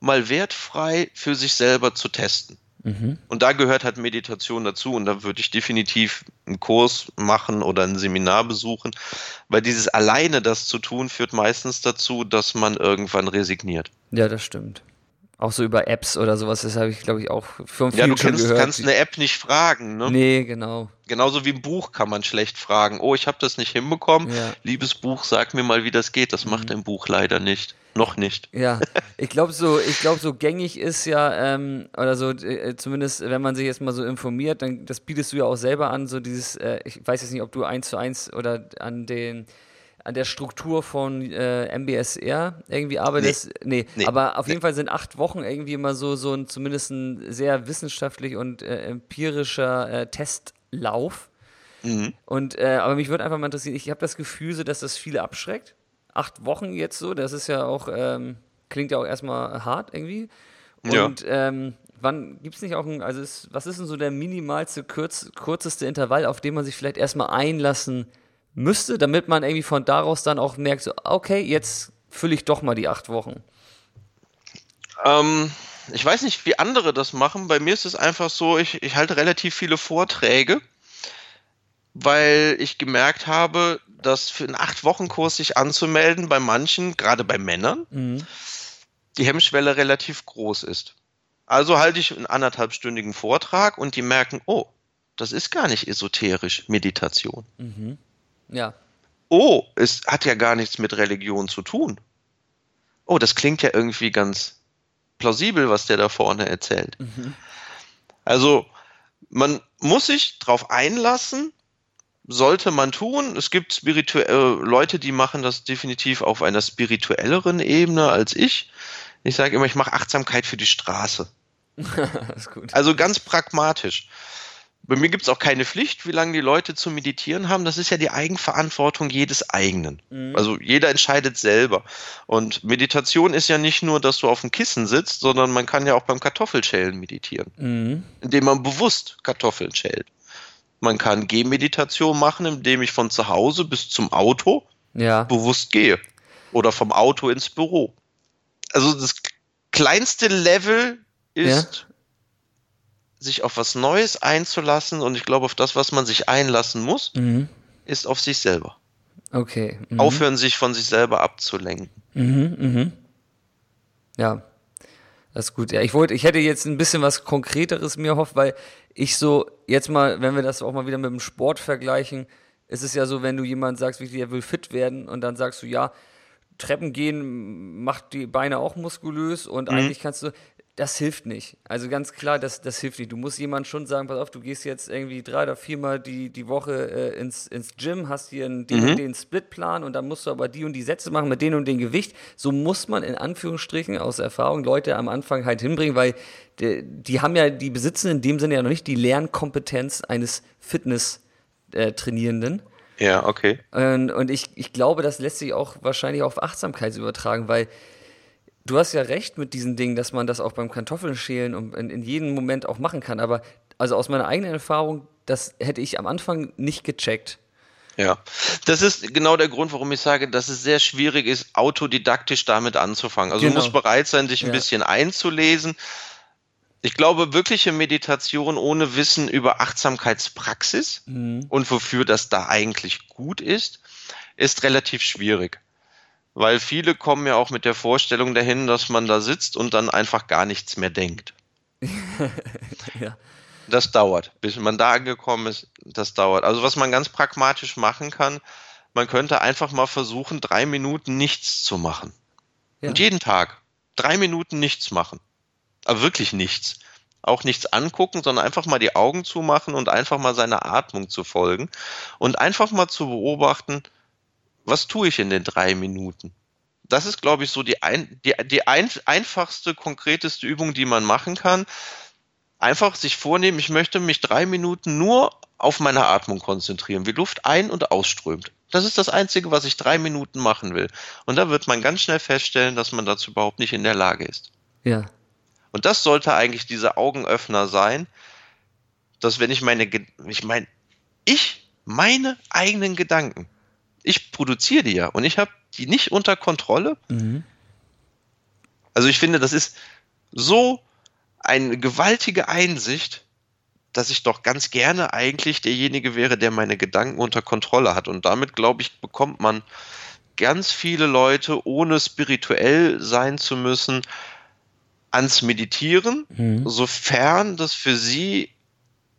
mal wertfrei für sich selber zu testen. Mhm. Und da gehört halt Meditation dazu und da würde ich definitiv einen Kurs machen oder ein Seminar besuchen, weil dieses alleine das zu tun führt meistens dazu, dass man irgendwann resigniert. Ja, das stimmt. Auch so über Apps oder sowas, das habe ich, glaube ich, auch von vielen Ja, du kannst, gehört. kannst eine App nicht fragen, ne? Nee, genau. Genauso wie ein Buch kann man schlecht fragen. Oh, ich habe das nicht hinbekommen. Ja. Liebes Buch, sag mir mal, wie das geht. Das mhm. macht ein Buch leider nicht. Noch nicht. Ja, ich glaube so, ich glaube so gängig ist ja ähm, oder so äh, zumindest, wenn man sich jetzt mal so informiert, dann das bietest du ja auch selber an, so dieses, äh, ich weiß jetzt nicht, ob du eins zu eins oder an den an der Struktur von äh, MBSR irgendwie arbeitest. Nee, nee, nee aber auf jeden Fall sind acht Wochen irgendwie immer so, so ein zumindest ein sehr wissenschaftlich und äh, empirischer äh, Testlauf. Mhm. Und äh, aber mich würde einfach mal interessieren, ich habe das Gefühl, so, dass das viele abschreckt acht Wochen jetzt so, das ist ja auch, ähm, klingt ja auch erstmal hart irgendwie. Und ja. ähm, wann gibt es nicht auch ein, also ist, was ist denn so der minimalste, kurz, kürzeste Intervall, auf den man sich vielleicht erstmal einlassen müsste, damit man irgendwie von daraus dann auch merkt, so, okay, jetzt fülle ich doch mal die acht Wochen? Ähm, ich weiß nicht, wie andere das machen. Bei mir ist es einfach so, ich, ich halte relativ viele Vorträge, weil ich gemerkt habe, dass für einen Acht-Wochen-Kurs sich anzumelden bei manchen, gerade bei Männern, mhm. die Hemmschwelle relativ groß ist. Also halte ich einen anderthalbstündigen Vortrag und die merken, oh, das ist gar nicht esoterisch, Meditation. Mhm. Ja. Oh, es hat ja gar nichts mit Religion zu tun. Oh, das klingt ja irgendwie ganz plausibel, was der da vorne erzählt. Mhm. Also, man muss sich darauf einlassen, sollte man tun. Es gibt spirituelle äh, Leute, die machen das definitiv auf einer spirituelleren Ebene als ich. Ich sage immer, ich mache Achtsamkeit für die Straße. also ganz pragmatisch. Bei mir gibt es auch keine Pflicht, wie lange die Leute zu meditieren haben. Das ist ja die Eigenverantwortung jedes eigenen. Mhm. Also jeder entscheidet selber. Und Meditation ist ja nicht nur, dass du auf dem Kissen sitzt, sondern man kann ja auch beim Kartoffelschälen meditieren, mhm. indem man bewusst Kartoffeln schält. Man kann Gehmeditation machen, indem ich von zu Hause bis zum Auto ja. bewusst gehe. Oder vom Auto ins Büro. Also das kleinste Level ist, ja. sich auf was Neues einzulassen. Und ich glaube, auf das, was man sich einlassen muss, mhm. ist auf sich selber. Okay. Mhm. Aufhören, sich von sich selber abzulenken. Mhm, mhm. Ja, das ist gut. Ja, ich wollte, ich hätte jetzt ein bisschen was Konkreteres mir erhofft, weil ich so, jetzt mal, wenn wir das auch mal wieder mit dem Sport vergleichen, ist es ja so, wenn du jemand sagst, wie er will fit werden und dann sagst du, ja, Treppen gehen macht die Beine auch muskulös und mhm. eigentlich kannst du, das hilft nicht. Also ganz klar, das, das hilft nicht. Du musst jemand schon sagen, pass auf, du gehst jetzt irgendwie drei oder viermal die, die Woche äh, ins, ins Gym, hast hier einen, den, mhm. den Splitplan und dann musst du aber die und die Sätze machen mit denen und dem Gewicht. So muss man in Anführungsstrichen aus Erfahrung Leute am Anfang halt hinbringen, weil die, die haben ja, die besitzen in dem Sinne ja noch nicht die Lernkompetenz eines Fitness-Trainierenden. Äh, ja, okay. Und, und ich, ich glaube, das lässt sich auch wahrscheinlich auf Achtsamkeit übertragen, weil Du hast ja recht mit diesen Dingen, dass man das auch beim Kartoffeln schälen und in, in jedem Moment auch machen kann. Aber also aus meiner eigenen Erfahrung, das hätte ich am Anfang nicht gecheckt. Ja, das ist genau der Grund, warum ich sage, dass es sehr schwierig ist, autodidaktisch damit anzufangen. Also genau. du musst bereit sein, dich ein ja. bisschen einzulesen. ich glaube, wirkliche Meditation ohne Wissen über Achtsamkeitspraxis mhm. und wofür das da eigentlich gut ist, ist relativ schwierig. Weil viele kommen ja auch mit der Vorstellung dahin, dass man da sitzt und dann einfach gar nichts mehr denkt. ja. Das dauert, bis man da angekommen ist, das dauert. Also was man ganz pragmatisch machen kann, man könnte einfach mal versuchen, drei Minuten nichts zu machen. Ja. Und jeden Tag drei Minuten nichts machen. Aber wirklich nichts. Auch nichts angucken, sondern einfach mal die Augen zumachen und einfach mal seiner Atmung zu folgen und einfach mal zu beobachten, was tue ich in den drei Minuten? Das ist, glaube ich, so die, ein, die, die ein, einfachste, konkreteste Übung, die man machen kann. Einfach sich vornehmen, ich möchte mich drei Minuten nur auf meine Atmung konzentrieren, wie Luft ein- und ausströmt. Das ist das Einzige, was ich drei Minuten machen will. Und da wird man ganz schnell feststellen, dass man dazu überhaupt nicht in der Lage ist. Ja. Und das sollte eigentlich dieser Augenöffner sein, dass wenn ich meine, ich meine, ich meine eigenen Gedanken, ich produziere die ja und ich habe die nicht unter Kontrolle. Mhm. Also ich finde, das ist so eine gewaltige Einsicht, dass ich doch ganz gerne eigentlich derjenige wäre, der meine Gedanken unter Kontrolle hat. Und damit, glaube ich, bekommt man ganz viele Leute, ohne spirituell sein zu müssen, ans Meditieren, mhm. sofern das für sie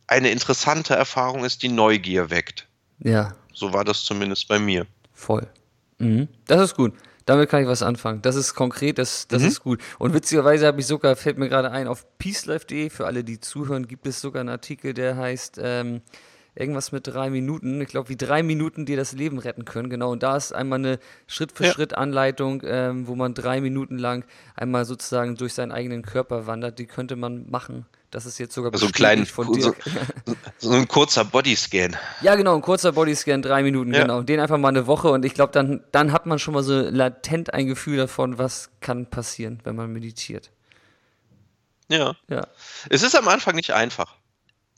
eine interessante Erfahrung ist, die Neugier weckt. Ja. So war das zumindest bei mir. Voll. Mhm. Das ist gut. Damit kann ich was anfangen. Das ist konkret, das, das mhm. ist gut. Und witzigerweise habe ich sogar, fällt mir gerade ein, auf peacelife.de, für alle, die zuhören, gibt es sogar einen Artikel, der heißt ähm, irgendwas mit drei Minuten. Ich glaube, wie drei Minuten dir das Leben retten können. Genau. Und da ist einmal eine Schritt-für-Schritt-Anleitung, ähm, wo man drei Minuten lang einmal sozusagen durch seinen eigenen Körper wandert. Die könnte man machen. Das ist jetzt sogar so ein kleinen, von dir. So, so, ein kurzer Bodyscan. Ja, genau, ein kurzer Bodyscan, drei Minuten, ja. genau. Den einfach mal eine Woche und ich glaube, dann, dann hat man schon mal so latent ein Gefühl davon, was kann passieren, wenn man meditiert. Ja. ja. Es ist am Anfang nicht einfach.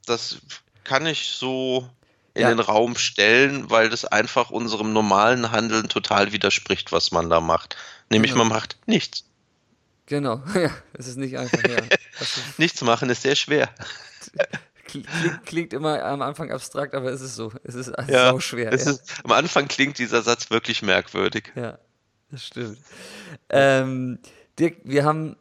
Das kann ich so in ja. den Raum stellen, weil das einfach unserem normalen Handeln total widerspricht, was man da macht. Nämlich genau. man macht nichts. Genau, ja, es ist nicht einfach. Ja. Nichts machen ist sehr schwer. Klingt, klingt, immer am Anfang abstrakt, aber es ist so. Es ist ja, so schwer. Ja. Ist, am Anfang klingt dieser Satz wirklich merkwürdig. Ja, das stimmt. Ähm, Dirk, wir haben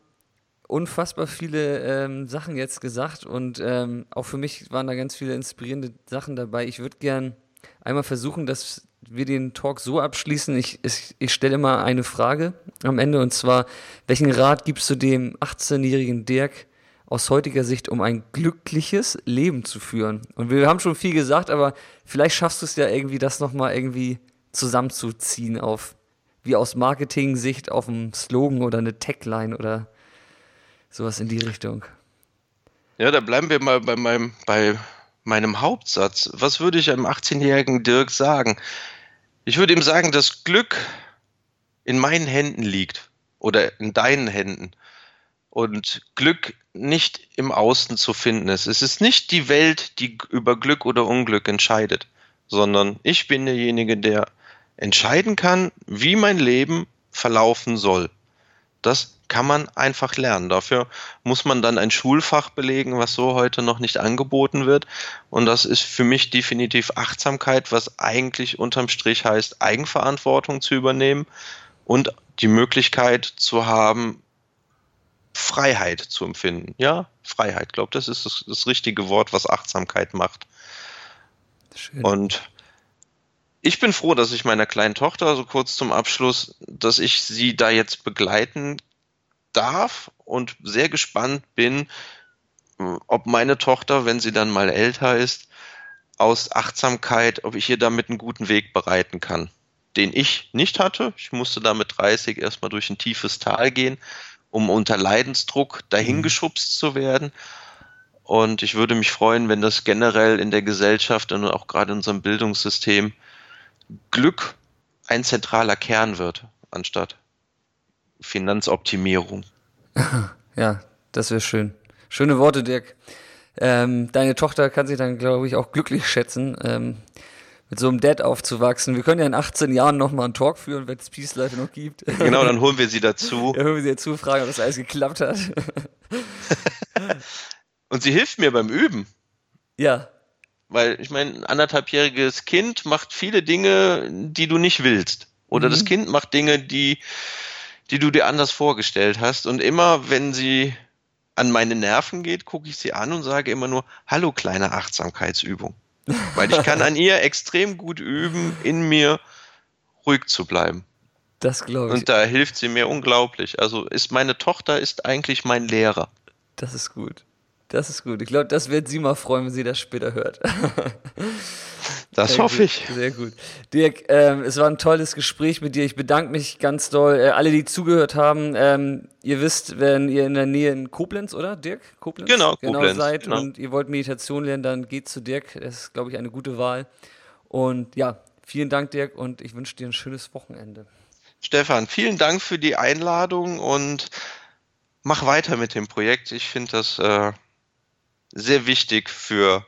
unfassbar viele ähm, Sachen jetzt gesagt und ähm, auch für mich waren da ganz viele inspirierende Sachen dabei. Ich würde gern einmal versuchen, dass wir den Talk so abschließen. Ich, ich, ich stelle mal eine Frage am Ende und zwar, welchen Rat gibst du dem 18-jährigen Dirk aus heutiger Sicht, um ein glückliches Leben zu führen? Und wir haben schon viel gesagt, aber vielleicht schaffst du es ja irgendwie, das nochmal irgendwie zusammenzuziehen auf, wie aus Marketing-Sicht auf einen Slogan oder eine Tagline oder sowas in die Richtung. Ja, da bleiben wir mal bei meinem, bei meinem Hauptsatz. Was würde ich einem 18-jährigen Dirk sagen? Ich würde ihm sagen, dass Glück in meinen Händen liegt oder in deinen Händen und Glück nicht im Außen zu finden ist. Es ist nicht die Welt, die über Glück oder Unglück entscheidet, sondern ich bin derjenige, der entscheiden kann, wie mein Leben verlaufen soll. Das kann man einfach lernen. Dafür muss man dann ein Schulfach belegen, was so heute noch nicht angeboten wird. Und das ist für mich definitiv Achtsamkeit, was eigentlich unterm Strich heißt, Eigenverantwortung zu übernehmen und die Möglichkeit zu haben, Freiheit zu empfinden. Ja, Freiheit. Ich glaube, das ist das, das, richtige Wort, was Achtsamkeit macht. Schön. Und ich bin froh, dass ich meiner kleinen Tochter, so kurz zum Abschluss, dass ich sie da jetzt begleiten darf und sehr gespannt bin, ob meine Tochter, wenn sie dann mal älter ist, aus Achtsamkeit, ob ich ihr damit einen guten Weg bereiten kann, den ich nicht hatte. Ich musste da mit 30 erstmal durch ein tiefes Tal gehen, um unter Leidensdruck dahingeschubst zu werden. Und ich würde mich freuen, wenn das generell in der Gesellschaft und auch gerade in unserem Bildungssystem Glück ein zentraler Kern wird, anstatt Finanzoptimierung. Ja, das wäre schön. Schöne Worte, Dirk. Ähm, deine Tochter kann sich dann, glaube ich, auch glücklich schätzen, ähm, mit so einem Dad aufzuwachsen. Wir können ja in 18 Jahren nochmal einen Talk führen, wenn es Peace Life noch gibt. Genau, dann holen wir sie dazu. Ja, holen wir sie dazu, fragen, ob das alles geklappt hat. und sie hilft mir beim Üben. Ja. Weil ich meine, ein anderthalbjähriges Kind macht viele Dinge, die du nicht willst. Oder mhm. das Kind macht Dinge, die, die du dir anders vorgestellt hast. Und immer, wenn sie an meine Nerven geht, gucke ich sie an und sage immer nur, hallo kleine Achtsamkeitsübung. Weil ich kann an ihr extrem gut üben, in mir ruhig zu bleiben. Das glaube ich. Und da hilft sie mir unglaublich. Also ist meine Tochter ist eigentlich mein Lehrer. Das ist gut. Das ist gut. Ich glaube, das wird sie mal freuen, wenn sie das später hört. Das Sehr hoffe gut. ich. Sehr gut. Dirk, ähm, es war ein tolles Gespräch mit dir. Ich bedanke mich ganz doll. Äh, alle, die zugehört haben, ähm, ihr wisst, wenn ihr in der Nähe in Koblenz, oder Dirk? Koblenz? Genau, genau Koblenz. seid genau. und ihr wollt Meditation lernen, dann geht zu Dirk. Das ist, glaube ich, eine gute Wahl. Und ja, vielen Dank, Dirk, und ich wünsche dir ein schönes Wochenende. Stefan, vielen Dank für die Einladung und mach weiter mit dem Projekt. Ich finde das äh, sehr wichtig für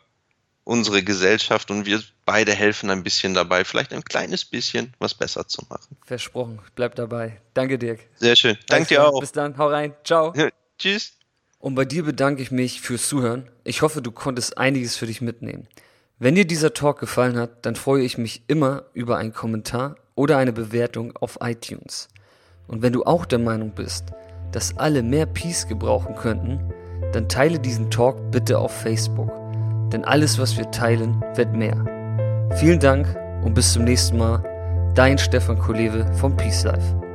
unsere Gesellschaft und wir beide helfen ein bisschen dabei, vielleicht ein kleines bisschen was besser zu machen. Versprochen, bleib dabei. Danke, Dirk. Sehr schön. Danke dir auch. Bis dann, hau rein. Ciao. Ja, tschüss. Und bei dir bedanke ich mich fürs Zuhören. Ich hoffe, du konntest einiges für dich mitnehmen. Wenn dir dieser Talk gefallen hat, dann freue ich mich immer über einen Kommentar oder eine Bewertung auf iTunes. Und wenn du auch der Meinung bist, dass alle mehr Peace gebrauchen könnten, dann teile diesen Talk bitte auf Facebook. Denn alles, was wir teilen, wird mehr. Vielen Dank und bis zum nächsten Mal. Dein Stefan Kolewe vom Peace Life.